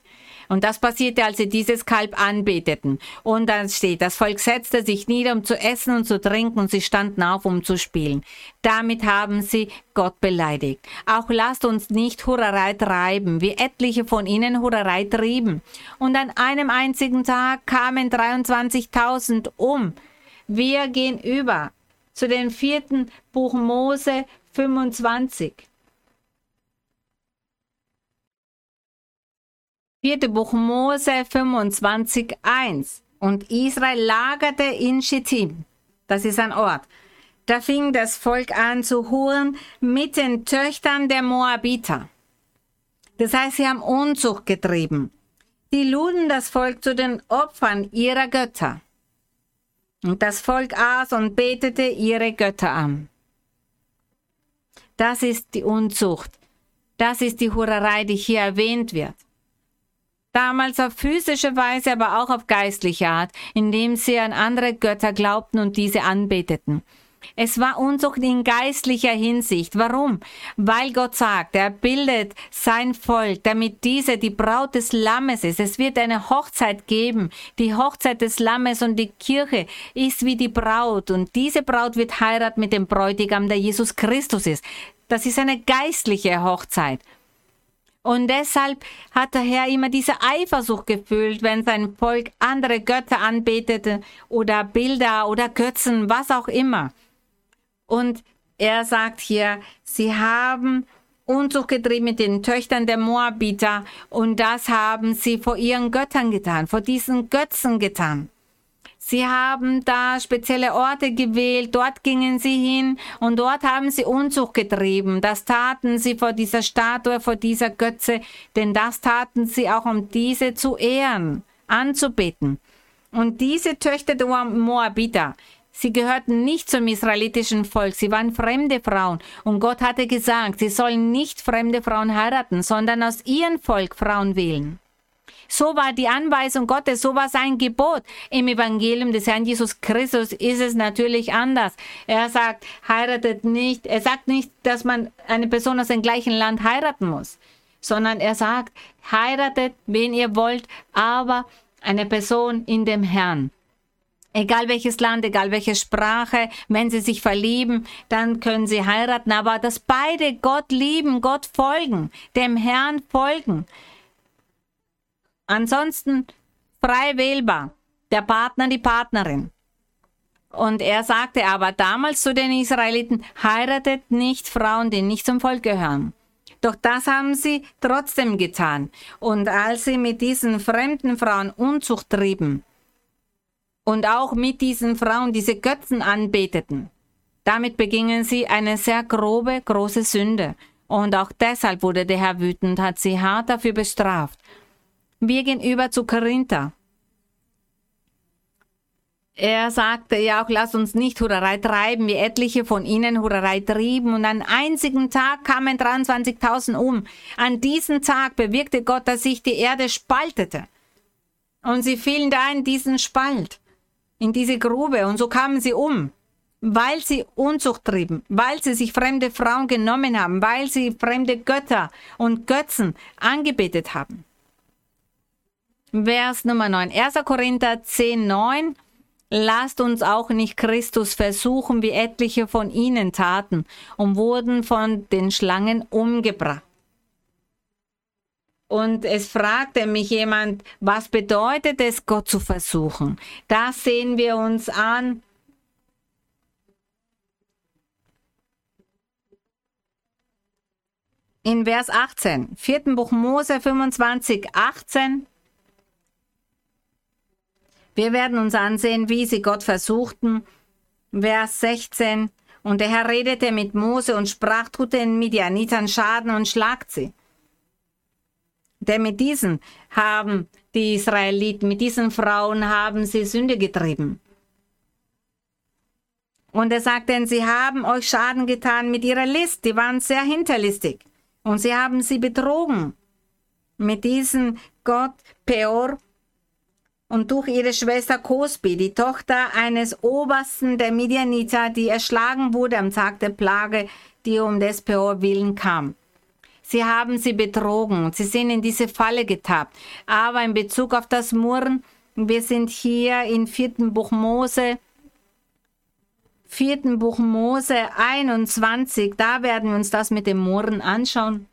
Und das passierte, als sie dieses Kalb anbeteten. Und dann steht, das Volk setzte sich nieder, um zu essen und zu trinken, und sie standen auf, um zu spielen. Damit haben sie Gott beleidigt. Auch lasst uns nicht Hurerei treiben, wie etliche von ihnen Hurerei trieben. Und an einem einzigen Tag kamen 23.000 um. Wir gehen über zu dem vierten Buch Mose 25. Vierte Buch Mose 25, 1. Und Israel lagerte in Schittim. Das ist ein Ort. Da fing das Volk an zu huren mit den Töchtern der Moabiter. Das heißt, sie haben Unzucht getrieben. Die luden das Volk zu den Opfern ihrer Götter. Und das Volk aß und betete ihre Götter an. Das ist die Unzucht. Das ist die Hurerei, die hier erwähnt wird. Damals auf physische Weise, aber auch auf geistliche Art, indem sie an andere Götter glaubten und diese anbeteten. Es war Unzucht in geistlicher Hinsicht. Warum? Weil Gott sagt, er bildet sein Volk, damit diese die Braut des Lammes ist. Es wird eine Hochzeit geben. Die Hochzeit des Lammes und die Kirche ist wie die Braut. Und diese Braut wird heiraten mit dem Bräutigam, der Jesus Christus ist. Das ist eine geistliche Hochzeit. Und deshalb hat der Herr immer diese Eifersucht gefühlt, wenn sein Volk andere Götter anbetete oder Bilder oder Götzen, was auch immer. Und er sagt hier, sie haben Unzucht getrieben mit den Töchtern der Moabiter und das haben sie vor ihren Göttern getan, vor diesen Götzen getan. Sie haben da spezielle Orte gewählt, dort gingen sie hin und dort haben sie Unzucht getrieben. Das taten sie vor dieser Statue, vor dieser Götze, denn das taten sie auch, um diese zu ehren, anzubeten. Und diese Töchter der Moabiter, Sie gehörten nicht zum israelitischen Volk, sie waren fremde Frauen. Und Gott hatte gesagt, sie sollen nicht fremde Frauen heiraten, sondern aus ihrem Volk Frauen wählen. So war die Anweisung Gottes, so war sein Gebot. Im Evangelium des Herrn Jesus Christus ist es natürlich anders. Er sagt, heiratet nicht, er sagt nicht, dass man eine Person aus dem gleichen Land heiraten muss, sondern er sagt, heiratet, wen ihr wollt, aber eine Person in dem Herrn. Egal welches Land, egal welche Sprache, wenn sie sich verlieben, dann können sie heiraten, aber dass beide Gott lieben, Gott folgen, dem Herrn folgen. Ansonsten frei wählbar, der Partner, die Partnerin. Und er sagte aber damals zu den Israeliten, heiratet nicht Frauen, die nicht zum Volk gehören. Doch das haben sie trotzdem getan. Und als sie mit diesen fremden Frauen Unzucht trieben, und auch mit diesen Frauen diese Götzen anbeteten. Damit begingen sie eine sehr grobe, große Sünde. Und auch deshalb wurde der Herr wütend, hat sie hart dafür bestraft. Wir gehen über zu Korinther. Er sagte ja auch, lass uns nicht Hurerei treiben, wie etliche von ihnen Hurerei trieben. Und an einzigen Tag kamen 23.000 um. An diesem Tag bewirkte Gott, dass sich die Erde spaltete. Und sie fielen da in diesen Spalt in diese Grube und so kamen sie um, weil sie Unzucht trieben, weil sie sich fremde Frauen genommen haben, weil sie fremde Götter und Götzen angebetet haben. Vers Nummer 9. 1. Korinther 10, 9. Lasst uns auch nicht Christus versuchen, wie etliche von ihnen taten und wurden von den Schlangen umgebracht. Und es fragte mich jemand, was bedeutet es, Gott zu versuchen? Das sehen wir uns an. In Vers 18, vierten Buch Mose 25, 18. Wir werden uns ansehen, wie sie Gott versuchten. Vers 16. Und der Herr redete mit Mose und sprach, tut den Midianitern Schaden und schlagt sie. Denn mit diesen haben die Israeliten, mit diesen Frauen haben sie Sünde getrieben. Und er sagt, denn sie haben euch Schaden getan mit ihrer List, die waren sehr hinterlistig. Und sie haben sie betrogen mit diesem Gott Peor und durch ihre Schwester Kosbi, die Tochter eines Obersten der Midianiter, die erschlagen wurde am Tag der Plage, die um des Peor willen kam. Sie haben sie betrogen. Sie sind in diese Falle getappt. Aber in Bezug auf das Murren, wir sind hier in vierten Buch Mose, vierten Buch Mose 21. Da werden wir uns das mit dem Murren anschauen.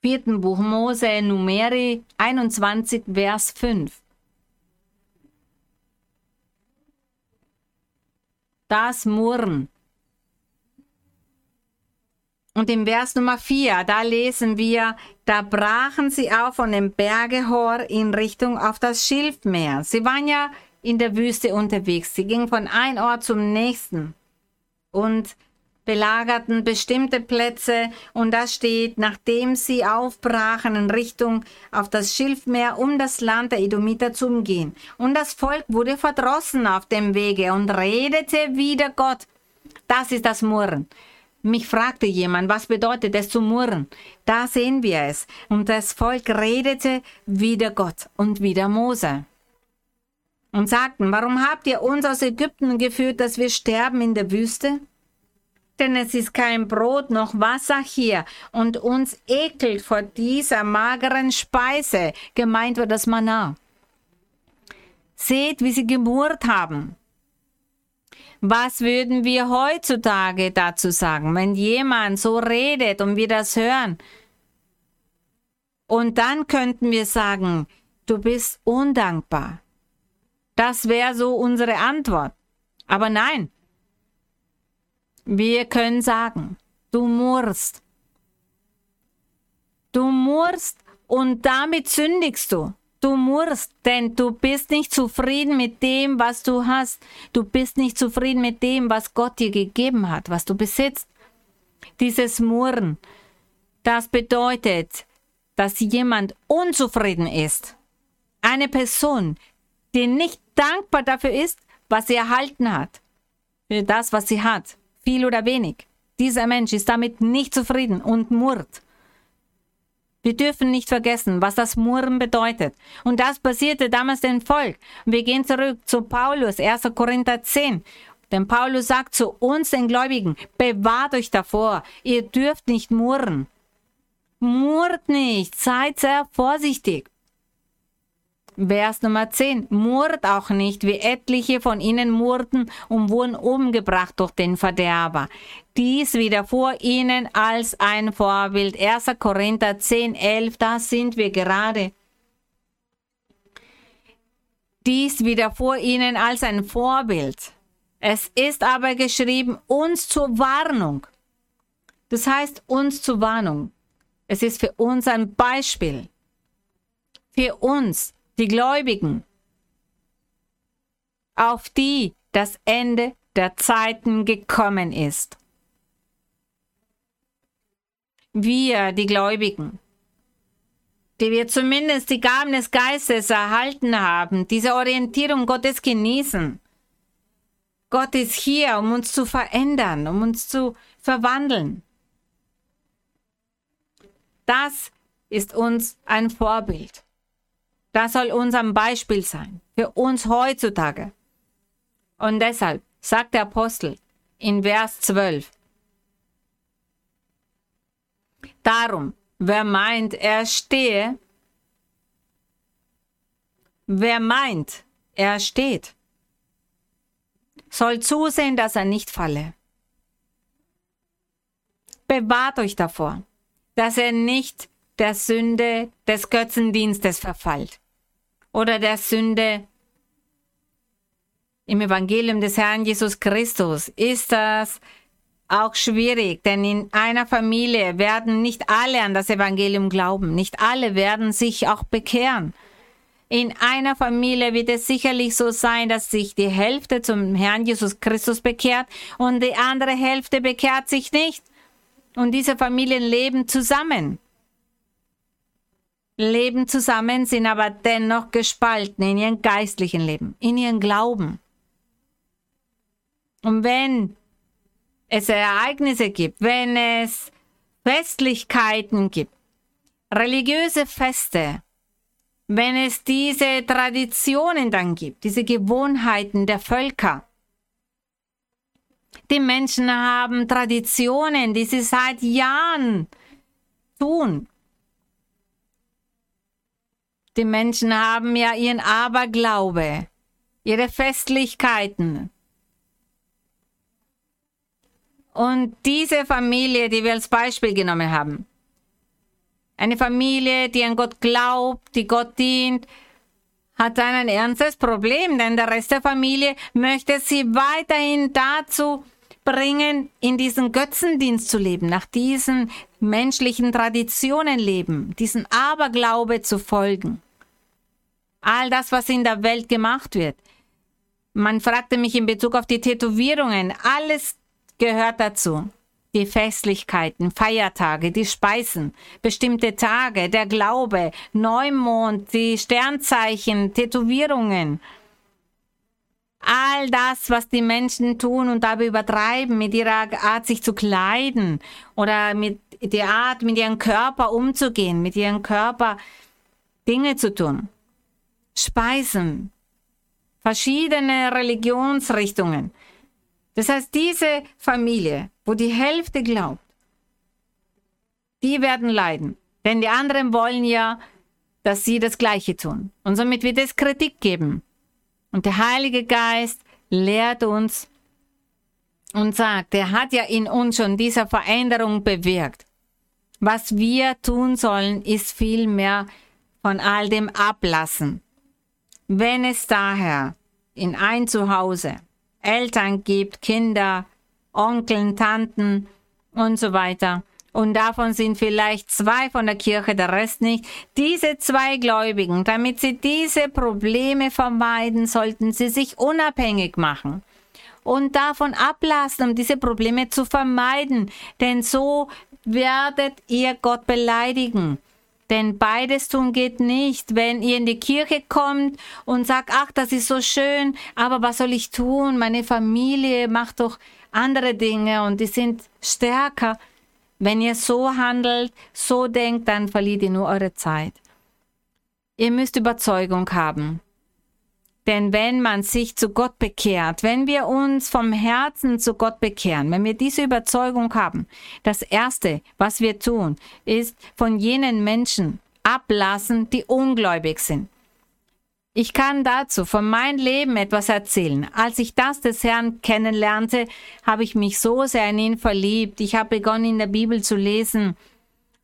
Vierten Buch Mose, Numeri 21, Vers 5. das Murren. Und im Vers Nummer 4, da lesen wir, da brachen sie auf von dem Berge Hor in Richtung auf das Schilfmeer. Sie waren ja in der Wüste unterwegs. Sie gingen von einem Ort zum nächsten. Und belagerten bestimmte Plätze und da steht, nachdem sie aufbrachen in Richtung auf das Schilfmeer, um das Land der Edomiter zu umgehen. Und das Volk wurde verdrossen auf dem Wege und redete wieder Gott. Das ist das Murren. Mich fragte jemand, was bedeutet es zu murren? Da sehen wir es. Und das Volk redete wieder Gott und wieder Mose. Und sagten, warum habt ihr uns aus Ägypten geführt, dass wir sterben in der Wüste? Denn es ist kein Brot noch Wasser hier und uns ekelt vor dieser mageren Speise, gemeint wird das Manna. Seht, wie sie gemurrt haben. Was würden wir heutzutage dazu sagen, wenn jemand so redet und wir das hören? Und dann könnten wir sagen, du bist undankbar. Das wäre so unsere Antwort. Aber nein, wir können sagen, du murrst. Du murrst und damit sündigst du. Du murrst, denn du bist nicht zufrieden mit dem, was du hast. Du bist nicht zufrieden mit dem, was Gott dir gegeben hat, was du besitzt. Dieses Murren, das bedeutet, dass jemand unzufrieden ist. Eine Person, die nicht dankbar dafür ist, was sie erhalten hat. Für das, was sie hat viel oder wenig. Dieser Mensch ist damit nicht zufrieden und murrt. Wir dürfen nicht vergessen, was das Murren bedeutet. Und das passierte damals dem Volk. Wir gehen zurück zu Paulus, 1. Korinther 10. Denn Paulus sagt zu uns, den Gläubigen, bewahrt euch davor, ihr dürft nicht murren. Murrt nicht, seid sehr vorsichtig. Vers Nummer 10. Murrt auch nicht, wie etliche von ihnen murrten und wurden umgebracht durch den Verderber. Dies widerfuhr ihnen als ein Vorbild. 1. Korinther 10, 11, da sind wir gerade. Dies widerfuhr ihnen als ein Vorbild. Es ist aber geschrieben, uns zur Warnung. Das heißt, uns zur Warnung. Es ist für uns ein Beispiel. Für uns, die Gläubigen, auf die das Ende der Zeiten gekommen ist. Wir, die Gläubigen, die wir zumindest die Gaben des Geistes erhalten haben, diese Orientierung Gottes genießen. Gott ist hier, um uns zu verändern, um uns zu verwandeln. Das ist uns ein Vorbild. Das soll unser Beispiel sein für uns heutzutage. Und deshalb sagt der Apostel in Vers 12, Darum, wer meint, er stehe, wer meint, er steht, soll zusehen, dass er nicht falle. Bewahrt euch davor, dass er nicht der Sünde des Götzendienstes verfallt oder der Sünde im Evangelium des Herrn Jesus Christus ist das auch schwierig, denn in einer Familie werden nicht alle an das Evangelium glauben, nicht alle werden sich auch bekehren. In einer Familie wird es sicherlich so sein, dass sich die Hälfte zum Herrn Jesus Christus bekehrt und die andere Hälfte bekehrt sich nicht. Und diese Familien leben zusammen leben zusammen, sind aber dennoch gespalten in ihrem geistlichen Leben, in ihrem Glauben. Und wenn es Ereignisse gibt, wenn es Festlichkeiten gibt, religiöse Feste, wenn es diese Traditionen dann gibt, diese Gewohnheiten der Völker, die Menschen haben Traditionen, die sie seit Jahren tun. Die Menschen haben ja ihren Aberglaube, ihre Festlichkeiten. Und diese Familie, die wir als Beispiel genommen haben, eine Familie, die an Gott glaubt, die Gott dient, hat ein ernstes Problem, denn der Rest der Familie möchte sie weiterhin dazu bringen, in diesen Götzendienst zu leben, nach diesen menschlichen Traditionen leben, diesen Aberglaube zu folgen. All das, was in der Welt gemacht wird. Man fragte mich in Bezug auf die Tätowierungen. Alles gehört dazu. die Festlichkeiten, Feiertage, die Speisen, bestimmte Tage, der Glaube, Neumond, die Sternzeichen, Tätowierungen. All das, was die Menschen tun und dabei übertreiben mit ihrer Art, sich zu kleiden oder mit der Art, mit ihrem Körper umzugehen, mit ihrem Körper Dinge zu tun. Speisen, verschiedene Religionsrichtungen. Das heißt, diese Familie, wo die Hälfte glaubt, die werden leiden. Denn die anderen wollen ja, dass sie das Gleiche tun. Und somit wird es Kritik geben. Und der Heilige Geist lehrt uns und sagt, er hat ja in uns schon diese Veränderung bewirkt. Was wir tun sollen, ist vielmehr von all dem ablassen. Wenn es daher in ein Zuhause Eltern gibt, Kinder, Onkeln, Tanten und so weiter, und davon sind vielleicht zwei von der Kirche, der Rest nicht. Diese zwei Gläubigen, damit sie diese Probleme vermeiden, sollten sie sich unabhängig machen und davon ablassen, um diese Probleme zu vermeiden, denn so werdet ihr Gott beleidigen. Denn beides tun geht nicht. Wenn ihr in die Kirche kommt und sagt, ach, das ist so schön, aber was soll ich tun? Meine Familie macht doch andere Dinge und die sind stärker. Wenn ihr so handelt, so denkt, dann verliert ihr nur eure Zeit. Ihr müsst Überzeugung haben. Denn wenn man sich zu Gott bekehrt, wenn wir uns vom Herzen zu Gott bekehren, wenn wir diese Überzeugung haben, das Erste, was wir tun, ist von jenen Menschen ablassen, die ungläubig sind. Ich kann dazu von meinem Leben etwas erzählen. Als ich das des Herrn kennenlernte, habe ich mich so sehr in ihn verliebt. Ich habe begonnen, in der Bibel zu lesen.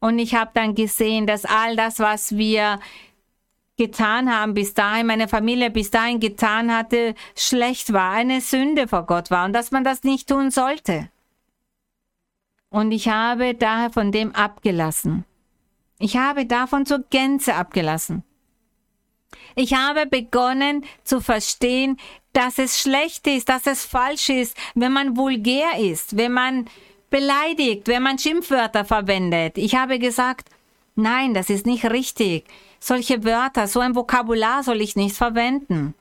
Und ich habe dann gesehen, dass all das, was wir getan haben bis dahin, meine Familie bis dahin getan hatte, schlecht war, eine Sünde vor Gott war und dass man das nicht tun sollte. Und ich habe daher von dem abgelassen. Ich habe davon zur Gänze abgelassen. Ich habe begonnen zu verstehen, dass es schlecht ist, dass es falsch ist, wenn man vulgär ist, wenn man beleidigt, wenn man Schimpfwörter verwendet. Ich habe gesagt, nein, das ist nicht richtig solche Wörter, so ein Vokabular soll ich nicht verwenden.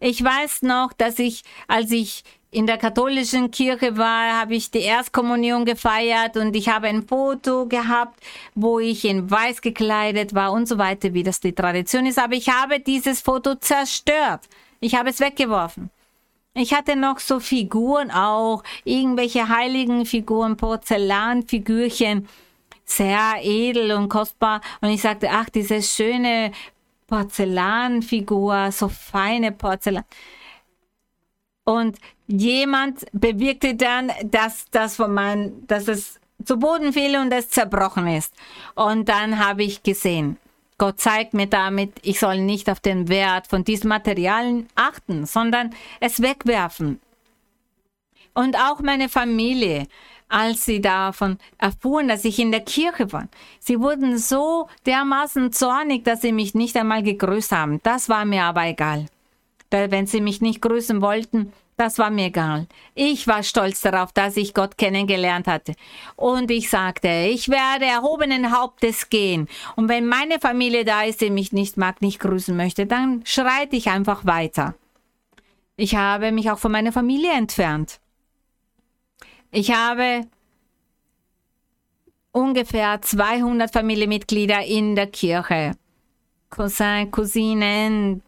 Ich weiß noch, dass ich, als ich in der katholischen Kirche war, habe ich die Erstkommunion gefeiert und ich habe ein Foto gehabt, wo ich in weiß gekleidet war und so weiter, wie das die Tradition ist. Aber ich habe dieses Foto zerstört. Ich habe es weggeworfen. Ich hatte noch so Figuren auch, irgendwelche heiligen Figuren, Porzellanfigürchen sehr edel und kostbar. Und ich sagte, ach, diese schöne Porzellanfigur, so feine Porzellan. Und jemand bewirkte dann, dass, das von mein, dass es zu Boden fiel und es zerbrochen ist. Und dann habe ich gesehen, Gott zeigt mir damit, ich soll nicht auf den Wert von diesen Materialien achten, sondern es wegwerfen. Und auch meine Familie als sie davon erfuhren, dass ich in der Kirche war. Sie wurden so dermaßen zornig, dass sie mich nicht einmal gegrüßt haben. Das war mir aber egal. Wenn sie mich nicht grüßen wollten, das war mir egal. Ich war stolz darauf, dass ich Gott kennengelernt hatte. Und ich sagte, ich werde erhobenen Hauptes gehen. Und wenn meine Familie da ist, die mich nicht mag, nicht grüßen möchte, dann schreite ich einfach weiter. Ich habe mich auch von meiner Familie entfernt. Ich habe ungefähr 200 Familienmitglieder in der Kirche. Cousin, Cousinen,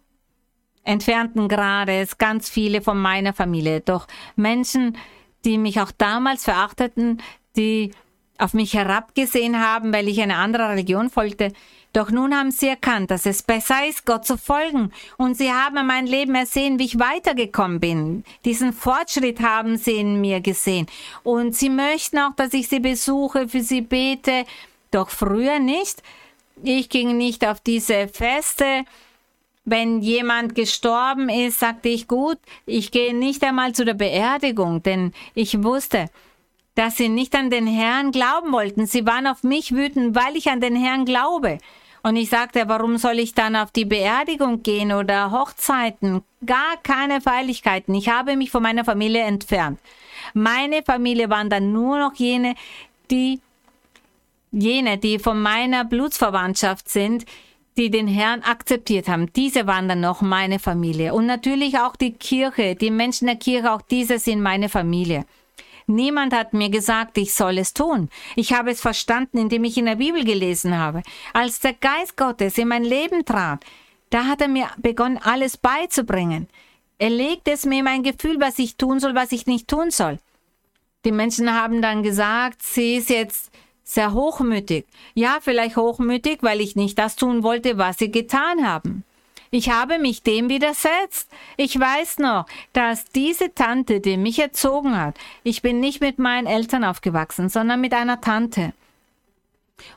entfernten Grades, ganz viele von meiner Familie. Doch Menschen, die mich auch damals verachteten, die auf mich herabgesehen haben, weil ich eine andere Religion folgte, doch nun haben sie erkannt, dass es besser ist, Gott zu folgen. Und sie haben mein Leben ersehen, wie ich weitergekommen bin. Diesen Fortschritt haben sie in mir gesehen. Und sie möchten auch, dass ich sie besuche, für sie bete. Doch früher nicht. Ich ging nicht auf diese Feste. Wenn jemand gestorben ist, sagte ich gut, ich gehe nicht einmal zu der Beerdigung, denn ich wusste, dass sie nicht an den Herrn glauben wollten. Sie waren auf mich wütend, weil ich an den Herrn glaube. Und ich sagte, warum soll ich dann auf die Beerdigung gehen oder Hochzeiten? Gar keine Feierlichkeiten. Ich habe mich von meiner Familie entfernt. Meine Familie waren dann nur noch jene, die, jene, die von meiner Blutsverwandtschaft sind, die den Herrn akzeptiert haben. Diese waren dann noch meine Familie. Und natürlich auch die Kirche, die Menschen der Kirche, auch diese sind meine Familie. Niemand hat mir gesagt, ich soll es tun. Ich habe es verstanden, indem ich in der Bibel gelesen habe. Als der Geist Gottes in mein Leben trat, da hat er mir begonnen, alles beizubringen. Er legt es mir in mein Gefühl, was ich tun soll, was ich nicht tun soll. Die Menschen haben dann gesagt, sie ist jetzt sehr hochmütig. Ja, vielleicht hochmütig, weil ich nicht das tun wollte, was sie getan haben. Ich habe mich dem widersetzt. Ich weiß noch, dass diese Tante, die mich erzogen hat, ich bin nicht mit meinen Eltern aufgewachsen, sondern mit einer Tante.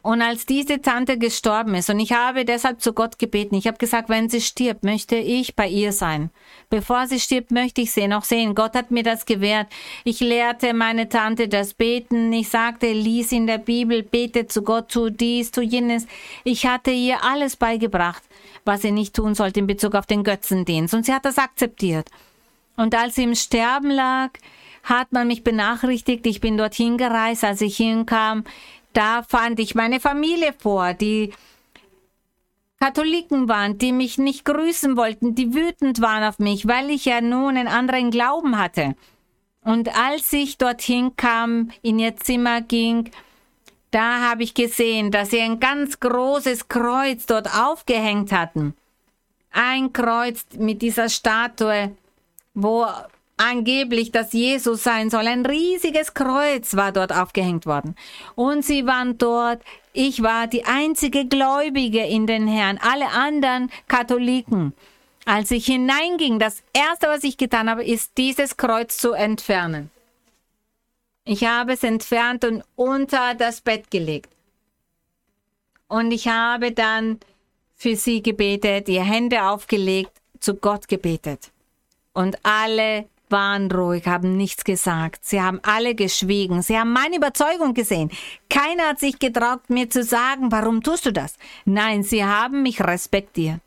Und als diese Tante gestorben ist, und ich habe deshalb zu Gott gebeten, ich habe gesagt, wenn sie stirbt, möchte ich bei ihr sein. Bevor sie stirbt, möchte ich sie noch sehen. Gott hat mir das gewährt. Ich lehrte meine Tante das Beten. Ich sagte, lies in der Bibel, bete zu Gott, tu dies, tu jenes. Ich hatte ihr alles beigebracht, was sie nicht tun sollte in Bezug auf den Götzendienst. Und sie hat das akzeptiert. Und als sie im Sterben lag, hat man mich benachrichtigt. Ich bin dorthin gereist, als ich hinkam da fand ich meine Familie vor, die Katholiken waren, die mich nicht grüßen wollten, die wütend waren auf mich, weil ich ja nun einen anderen Glauben hatte. Und als ich dorthin kam, in ihr Zimmer ging, da habe ich gesehen, dass sie ein ganz großes Kreuz dort aufgehängt hatten. Ein Kreuz mit dieser Statue, wo angeblich das Jesus sein soll. Ein riesiges Kreuz war dort aufgehängt worden. Und sie waren dort. Ich war die einzige Gläubige in den Herrn. Alle anderen Katholiken. Als ich hineinging, das erste, was ich getan habe, ist dieses Kreuz zu entfernen. Ich habe es entfernt und unter das Bett gelegt. Und ich habe dann für sie gebetet, ihr Hände aufgelegt, zu Gott gebetet. Und alle waren ruhig, haben nichts gesagt. Sie haben alle geschwiegen. Sie haben meine Überzeugung gesehen. Keiner hat sich getraut, mir zu sagen, warum tust du das? Nein, sie haben mich respektiert.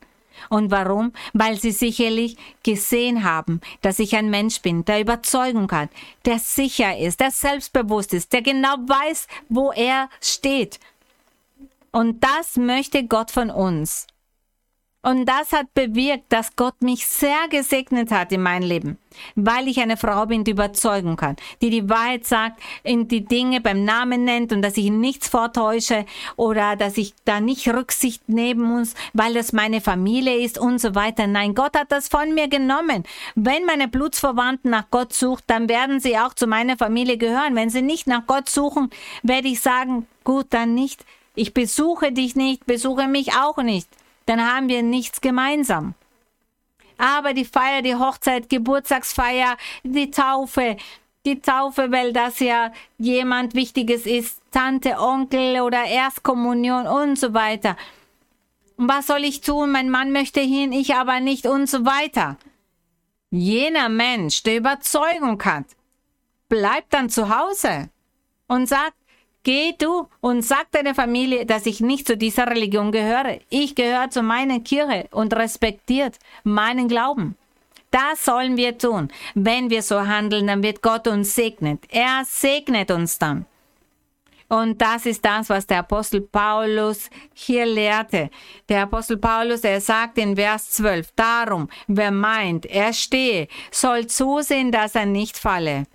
Und warum? Weil sie sicherlich gesehen haben, dass ich ein Mensch bin, der Überzeugung hat, der sicher ist, der selbstbewusst ist, der genau weiß, wo er steht. Und das möchte Gott von uns. Und das hat bewirkt, dass Gott mich sehr gesegnet hat in meinem Leben, weil ich eine Frau bin, die überzeugen kann, die die Wahrheit sagt, in die Dinge beim Namen nennt und dass ich nichts vortäusche oder dass ich da nicht Rücksicht nehmen muss, weil das meine Familie ist und so weiter. Nein, Gott hat das von mir genommen. Wenn meine Blutsverwandten nach Gott sucht, dann werden sie auch zu meiner Familie gehören. Wenn sie nicht nach Gott suchen, werde ich sagen, gut, dann nicht. Ich besuche dich nicht, besuche mich auch nicht dann haben wir nichts gemeinsam. Aber die Feier, die Hochzeit, Geburtstagsfeier, die Taufe, die Taufe, weil das ja jemand Wichtiges ist, Tante, Onkel oder Erstkommunion und so weiter. Was soll ich tun? Mein Mann möchte hin, ich aber nicht und so weiter. Jener Mensch, der Überzeugung hat, bleibt dann zu Hause und sagt, Geh du und sag deiner Familie, dass ich nicht zu dieser Religion gehöre. Ich gehöre zu meiner Kirche und respektiert meinen Glauben. Das sollen wir tun. Wenn wir so handeln, dann wird Gott uns segnet. Er segnet uns dann. Und das ist das, was der Apostel Paulus hier lehrte. Der Apostel Paulus, er sagt in Vers 12, darum, wer meint, er stehe, soll zusehen, dass er nicht falle.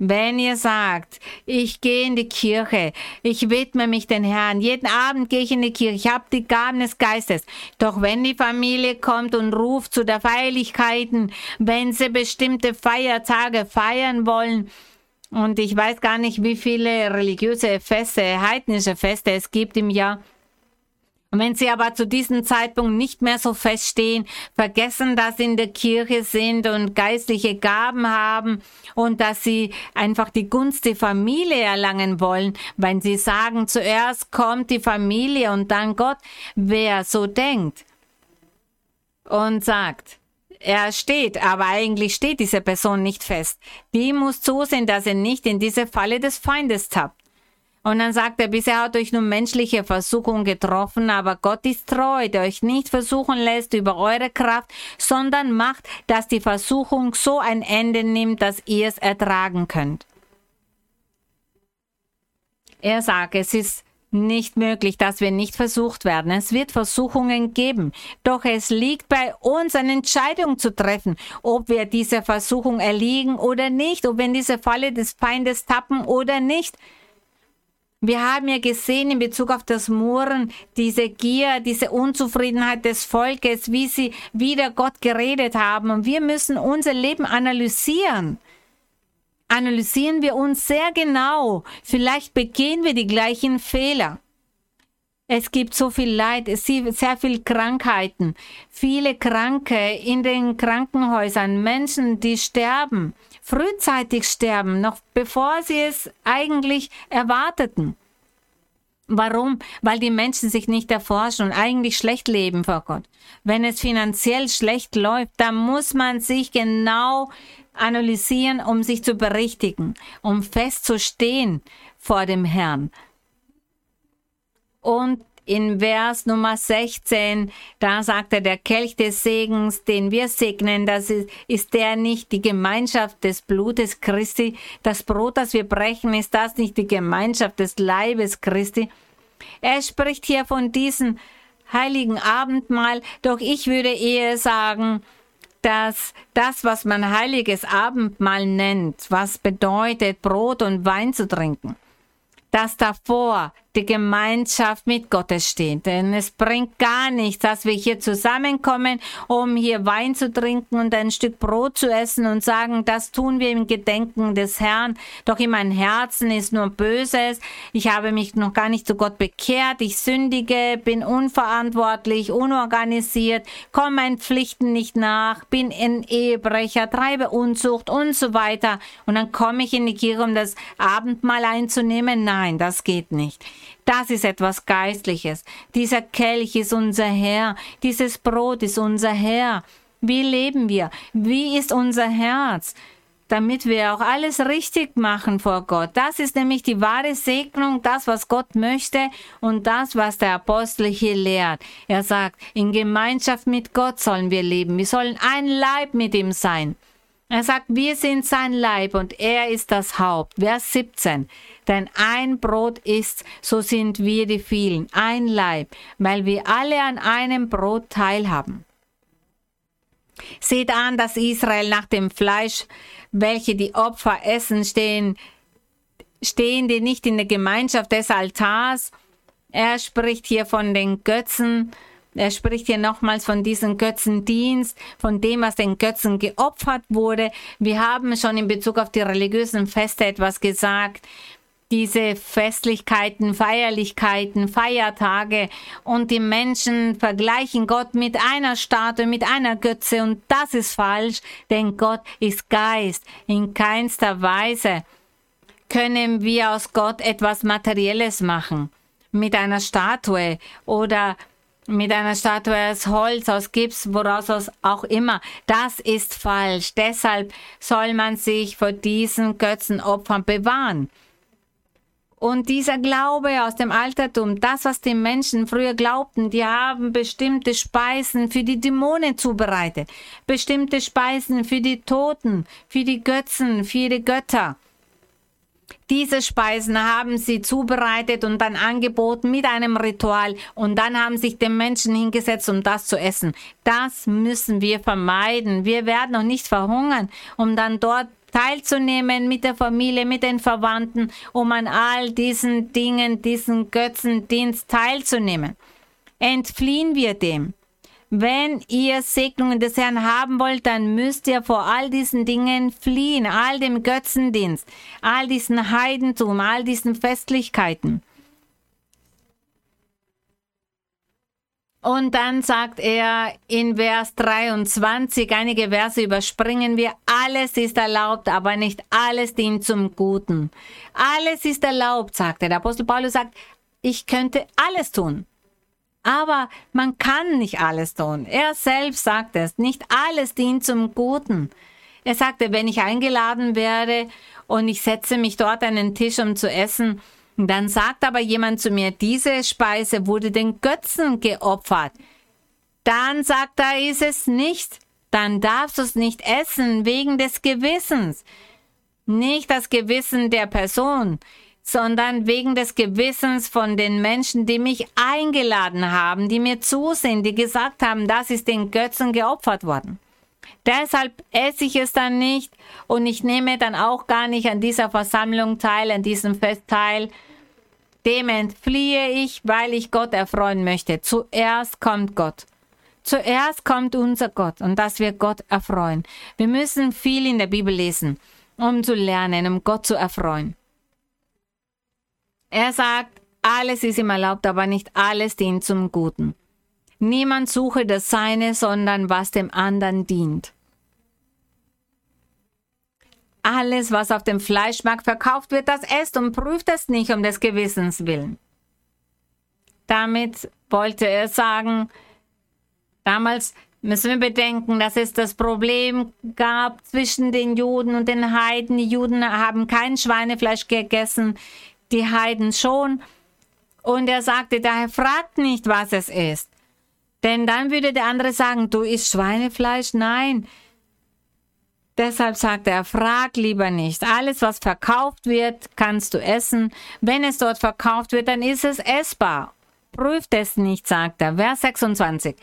Wenn ihr sagt, ich gehe in die Kirche, ich widme mich den Herrn, jeden Abend gehe ich in die Kirche, ich habe die Gaben des Geistes. Doch wenn die Familie kommt und ruft zu der Feierlichkeiten, wenn sie bestimmte Feiertage feiern wollen, und ich weiß gar nicht, wie viele religiöse Feste, heidnische Feste es gibt im Jahr, und wenn sie aber zu diesem Zeitpunkt nicht mehr so feststehen, vergessen, dass sie in der Kirche sind und geistliche Gaben haben und dass sie einfach die Gunst der Familie erlangen wollen, wenn sie sagen, zuerst kommt die Familie und dann Gott, wer so denkt und sagt, er steht, aber eigentlich steht diese Person nicht fest. Die muss zusehen, dass er nicht in diese Falle des Feindes tappt. Und dann sagt er, bisher hat euch nur menschliche Versuchung getroffen, aber Gott ist treu, der euch nicht versuchen lässt über eure Kraft, sondern macht, dass die Versuchung so ein Ende nimmt, dass ihr es ertragen könnt. Er sagt, es ist nicht möglich, dass wir nicht versucht werden. Es wird Versuchungen geben. Doch es liegt bei uns, eine Entscheidung zu treffen, ob wir dieser Versuchung erliegen oder nicht, ob wir in diese Falle des Feindes tappen oder nicht. Wir haben ja gesehen in Bezug auf das Murren, diese Gier, diese Unzufriedenheit des Volkes, wie sie wieder Gott geredet haben. Und wir müssen unser Leben analysieren analysieren wir uns sehr genau. Vielleicht begehen wir die gleichen Fehler. Es gibt so viel Leid, es gibt sehr viele Krankheiten, viele Kranke in den Krankenhäusern, Menschen, die sterben, frühzeitig sterben, noch bevor sie es eigentlich erwarteten. Warum? Weil die Menschen sich nicht erforschen und eigentlich schlecht leben vor Gott. Wenn es finanziell schlecht läuft, dann muss man sich genau analysieren, um sich zu berichtigen, um festzustehen vor dem Herrn. Und in Vers Nummer 16, da sagt er, der Kelch des Segens, den wir segnen, das ist, ist der nicht die Gemeinschaft des Blutes Christi. Das Brot, das wir brechen, ist das nicht die Gemeinschaft des Leibes Christi. Er spricht hier von diesem heiligen Abendmahl, doch ich würde eher sagen, dass das, was man heiliges Abendmahl nennt, was bedeutet, Brot und Wein zu trinken, dass davor die Gemeinschaft mit Gottes steht. Denn es bringt gar nichts, dass wir hier zusammenkommen, um hier Wein zu trinken und ein Stück Brot zu essen und sagen, das tun wir im Gedenken des Herrn. Doch in meinem Herzen ist nur Böses. Ich habe mich noch gar nicht zu Gott bekehrt. Ich sündige, bin unverantwortlich, unorganisiert, komme meinen Pflichten nicht nach, bin ein Ehebrecher, treibe Unzucht und so weiter. Und dann komme ich in die Kirche, um das Abendmahl einzunehmen. Nein, das geht nicht. Das ist etwas Geistliches. Dieser Kelch ist unser Herr. Dieses Brot ist unser Herr. Wie leben wir? Wie ist unser Herz? Damit wir auch alles richtig machen vor Gott. Das ist nämlich die wahre Segnung, das, was Gott möchte und das, was der Apostel hier lehrt. Er sagt, in Gemeinschaft mit Gott sollen wir leben. Wir sollen ein Leib mit ihm sein. Er sagt, wir sind sein Leib und er ist das Haupt. Vers 17. Denn ein Brot ist, so sind wir die vielen, ein Leib, weil wir alle an einem Brot teilhaben. Seht an, dass Israel nach dem Fleisch, welche die Opfer essen, stehen, stehen die nicht in der Gemeinschaft des Altars. Er spricht hier von den Götzen, er spricht hier nochmals von diesem Götzendienst, von dem, was den Götzen geopfert wurde. Wir haben schon in Bezug auf die religiösen Feste etwas gesagt diese Festlichkeiten, Feierlichkeiten, Feiertage und die Menschen vergleichen Gott mit einer Statue, mit einer Götze und das ist falsch, denn Gott ist Geist. In keinster Weise können wir aus Gott etwas Materielles machen. Mit einer Statue oder mit einer Statue aus Holz, aus Gips, woraus auch immer. Das ist falsch. Deshalb soll man sich vor diesen Götzenopfern bewahren. Und dieser Glaube aus dem Altertum, das, was die Menschen früher glaubten, die haben bestimmte Speisen für die Dämonen zubereitet, bestimmte Speisen für die Toten, für die Götzen, für die Götter. Diese Speisen haben sie zubereitet und dann angeboten mit einem Ritual und dann haben sich die Menschen hingesetzt, um das zu essen. Das müssen wir vermeiden. Wir werden noch nicht verhungern, um dann dort teilzunehmen mit der Familie, mit den Verwandten, um an all diesen Dingen, diesen Götzendienst teilzunehmen. Entfliehen wir dem. Wenn ihr Segnungen des Herrn haben wollt, dann müsst ihr vor all diesen Dingen fliehen, all dem Götzendienst, all diesen Heidentum, all diesen Festlichkeiten. Und dann sagt er in Vers 23, einige Verse überspringen wir, alles ist erlaubt, aber nicht alles dient zum Guten. Alles ist erlaubt, sagt er. Der Apostel Paulus sagt, ich könnte alles tun. Aber man kann nicht alles tun. Er selbst sagt es, nicht alles dient zum Guten. Er sagte, wenn ich eingeladen werde und ich setze mich dort an den Tisch, um zu essen, Dann sagt aber jemand zu mir, diese Speise wurde den Götzen geopfert. Dann sagt er, ist es nicht. Dann darfst du es nicht essen wegen des Gewissens. Nicht das Gewissen der Person, sondern wegen des Gewissens von den Menschen, die mich eingeladen haben, die mir zusehen, die gesagt haben, das ist den Götzen geopfert worden. Deshalb esse ich es dann nicht und ich nehme dann auch gar nicht an dieser Versammlung teil, an diesem Fest teil. Dem entfliehe ich, weil ich Gott erfreuen möchte. Zuerst kommt Gott. Zuerst kommt unser Gott und dass wir Gott erfreuen. Wir müssen viel in der Bibel lesen, um zu lernen, um Gott zu erfreuen. Er sagt, alles ist ihm erlaubt, aber nicht alles dient zum Guten. Niemand suche das Seine, sondern was dem anderen dient. Alles, was auf dem Fleischmarkt verkauft wird, das esst und prüft es nicht um des Gewissens willen. Damit wollte er sagen, damals müssen wir bedenken, dass es das Problem gab zwischen den Juden und den Heiden. Die Juden haben kein Schweinefleisch gegessen, die Heiden schon. Und er sagte daher, fragt nicht, was es ist. Denn dann würde der andere sagen, du isst Schweinefleisch? Nein. Deshalb sagt er, frag lieber nicht. Alles, was verkauft wird, kannst du essen. Wenn es dort verkauft wird, dann ist es essbar. Prüft es nicht, sagt er. Vers 26.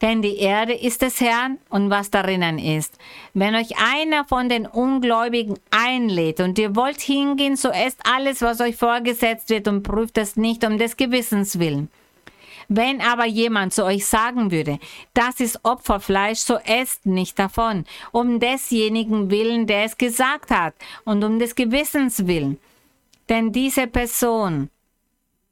Denn die Erde ist des Herrn und was darinnen ist. Wenn euch einer von den Ungläubigen einlädt und ihr wollt hingehen, so esst alles, was euch vorgesetzt wird und prüft es nicht um des Gewissens willen. Wenn aber jemand zu euch sagen würde, das ist Opferfleisch, so esst nicht davon, um desjenigen willen, der es gesagt hat, und um des Gewissens willen. Denn diese Person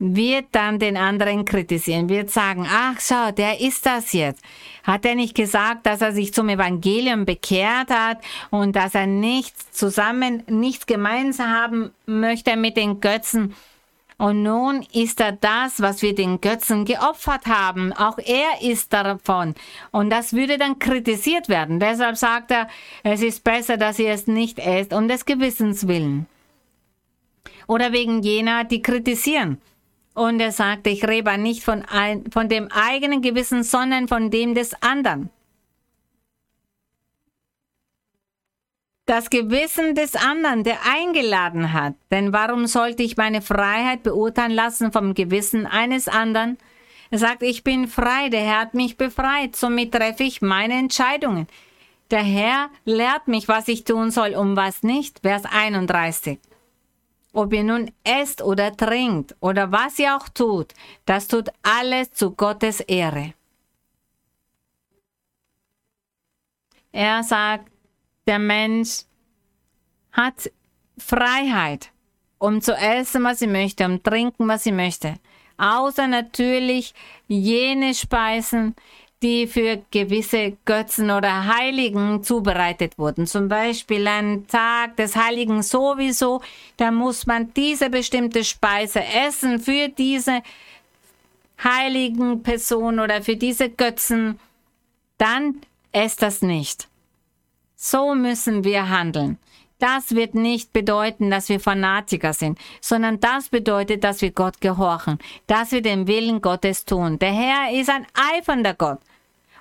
wird dann den anderen kritisieren, wird sagen, ach schau, der ist das jetzt. Hat er nicht gesagt, dass er sich zum Evangelium bekehrt hat und dass er nichts zusammen, nichts gemeinsam haben möchte mit den Götzen? Und nun ist er das, was wir den Götzen geopfert haben. Auch er ist davon. Und das würde dann kritisiert werden. Deshalb sagt er, es ist besser, dass ihr es nicht esst, um des Gewissens willen. Oder wegen jener, die kritisieren. Und er sagte, ich rede nicht von, ein, von dem eigenen Gewissen, sondern von dem des anderen. das Gewissen des anderen, der eingeladen hat. Denn warum sollte ich meine Freiheit beurteilen lassen vom Gewissen eines anderen? Er sagt, ich bin frei, der Herr hat mich befreit, somit treffe ich meine Entscheidungen. Der Herr lehrt mich, was ich tun soll und was nicht. Vers 31. Ob ihr nun esst oder trinkt oder was ihr auch tut, das tut alles zu Gottes Ehre. Er sagt, der Mensch hat Freiheit, um zu essen, was sie möchte, um trinken, was sie möchte. Außer natürlich jene Speisen, die für gewisse Götzen oder Heiligen zubereitet wurden. Zum Beispiel ein Tag des Heiligen sowieso, da muss man diese bestimmte Speise essen für diese heiligen Person oder für diese Götzen. Dann esst das nicht. So müssen wir handeln. Das wird nicht bedeuten, dass wir Fanatiker sind, sondern das bedeutet, dass wir Gott gehorchen, dass wir den Willen Gottes tun. Der Herr ist ein eifernder Gott.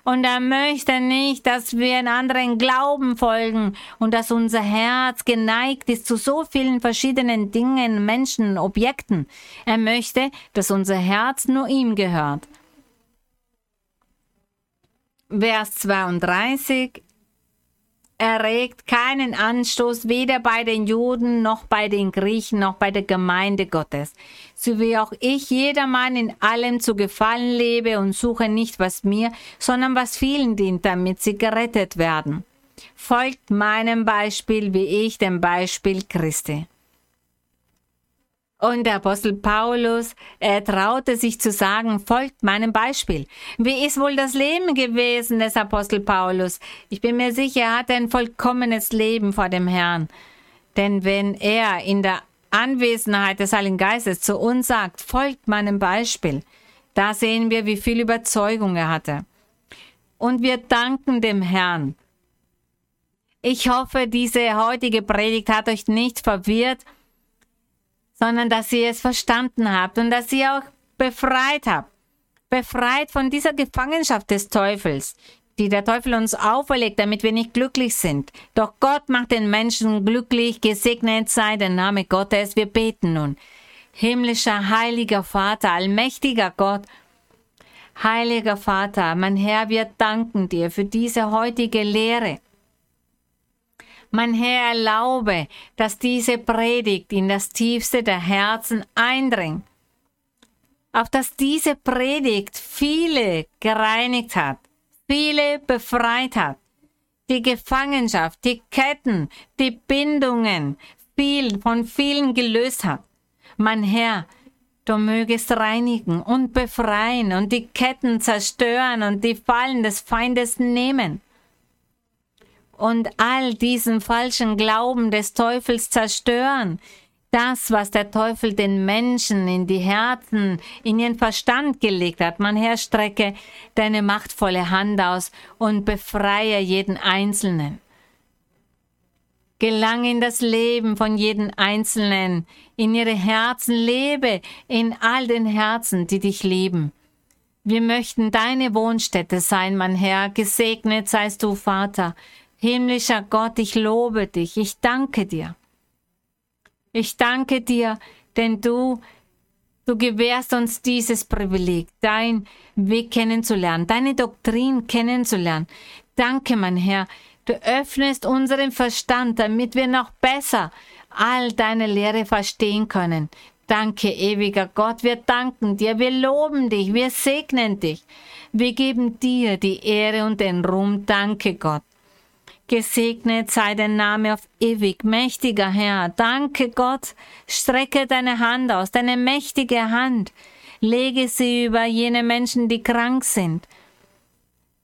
Und er möchte nicht, dass wir in anderen Glauben folgen und dass unser Herz geneigt ist zu so vielen verschiedenen Dingen, Menschen, Objekten. Er möchte, dass unser Herz nur ihm gehört. Vers 32 erregt keinen Anstoß weder bei den Juden noch bei den Griechen noch bei der Gemeinde Gottes. So wie auch ich jedermann in allem zu gefallen lebe und suche nicht was mir, sondern was vielen dient, damit sie gerettet werden. Folgt meinem Beispiel wie ich dem Beispiel Christi. Und der Apostel Paulus, er traute sich zu sagen, folgt meinem Beispiel. Wie ist wohl das Leben gewesen des Apostel Paulus? Ich bin mir sicher, er hatte ein vollkommenes Leben vor dem Herrn. Denn wenn er in der Anwesenheit des Heiligen Geistes zu uns sagt, folgt meinem Beispiel, da sehen wir, wie viel Überzeugung er hatte. Und wir danken dem Herrn. Ich hoffe, diese heutige Predigt hat euch nicht verwirrt, sondern dass ihr es verstanden habt und dass ihr auch befreit habt. Befreit von dieser Gefangenschaft des Teufels, die der Teufel uns auferlegt, damit wir nicht glücklich sind. Doch Gott macht den Menschen glücklich, gesegnet sei der Name Gottes. Wir beten nun. Himmlischer, heiliger Vater, allmächtiger Gott, heiliger Vater, mein Herr, wir danken dir für diese heutige Lehre. Mein Herr, erlaube, dass diese Predigt in das tiefste der Herzen eindringt, auf dass diese Predigt viele gereinigt hat, viele befreit hat, die Gefangenschaft, die Ketten, die Bindungen viel, von vielen gelöst hat. Mein Herr, du mögest reinigen und befreien und die Ketten zerstören und die Fallen des Feindes nehmen und all diesen falschen Glauben des Teufels zerstören. Das, was der Teufel den Menschen in die Herzen, in ihren Verstand gelegt hat. Mein Herr, strecke deine machtvolle Hand aus und befreie jeden Einzelnen. Gelang in das Leben von jedem Einzelnen, in ihre Herzen, lebe in all den Herzen, die dich lieben. Wir möchten deine Wohnstätte sein, mein Herr, gesegnet seist du, Vater, Himmlischer Gott, ich lobe dich, ich danke dir. Ich danke dir, denn du, du gewährst uns dieses Privileg, dein Weg kennenzulernen, deine Doktrin kennenzulernen. Danke, mein Herr, du öffnest unseren Verstand, damit wir noch besser all deine Lehre verstehen können. Danke, ewiger Gott, wir danken dir, wir loben dich, wir segnen dich. Wir geben dir die Ehre und den Ruhm. Danke, Gott. Gesegnet sei dein Name auf ewig, mächtiger Herr. Danke Gott, strecke deine Hand aus, deine mächtige Hand. Lege sie über jene Menschen, die krank sind.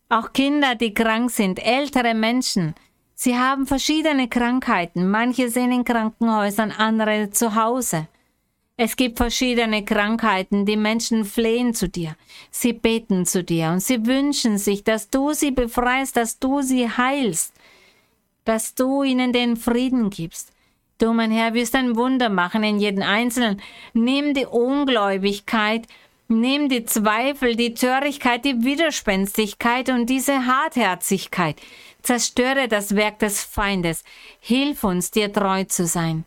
Auch Kinder, die krank sind, ältere Menschen. Sie haben verschiedene Krankheiten. Manche sind in Krankenhäusern, andere zu Hause. Es gibt verschiedene Krankheiten, die Menschen flehen zu dir. Sie beten zu dir und sie wünschen sich, dass du sie befreist, dass du sie heilst dass du ihnen den Frieden gibst. Du, mein Herr, wirst ein Wunder machen in jedem Einzelnen. Nimm die Ungläubigkeit, nimm die Zweifel, die Törigkeit, die Widerspenstigkeit und diese Hartherzigkeit. Zerstöre das Werk des Feindes. Hilf uns, dir treu zu sein.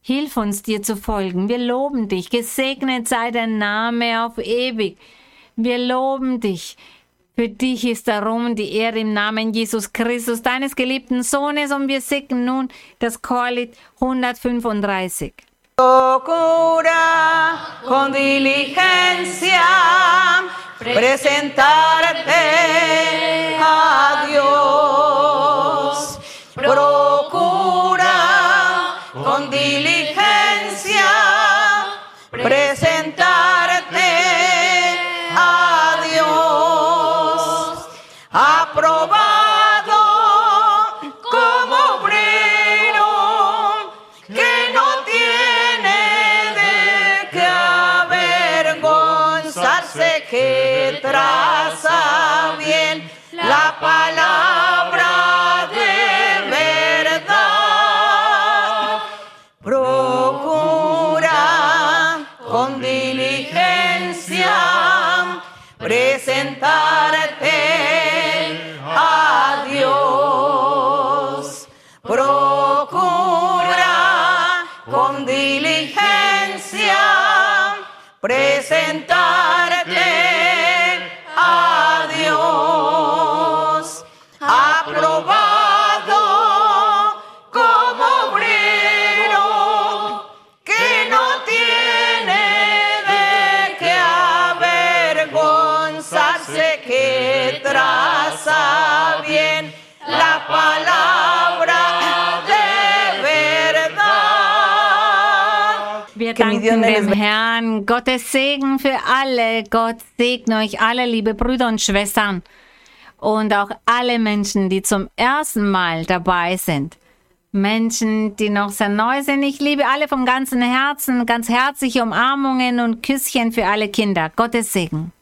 Hilf uns, dir zu folgen. Wir loben dich. Gesegnet sei dein Name auf ewig. Wir loben dich. Für dich ist darum die Ehre im Namen Jesus Christus, deines geliebten Sohnes, und wir singen nun das Chorlied 135. Procura con diligencia presentarte a Dios. Procura con diligencia presentarte presentarte danken dem Herrn. Gottes Segen für alle. Gott segne euch alle, liebe Brüder und Schwestern. Und auch alle Menschen, die zum ersten Mal dabei sind. Menschen, die noch sehr neu sind. Ich liebe alle vom ganzen Herzen. Ganz herzliche Umarmungen und Küsschen für alle Kinder. Gottes Segen.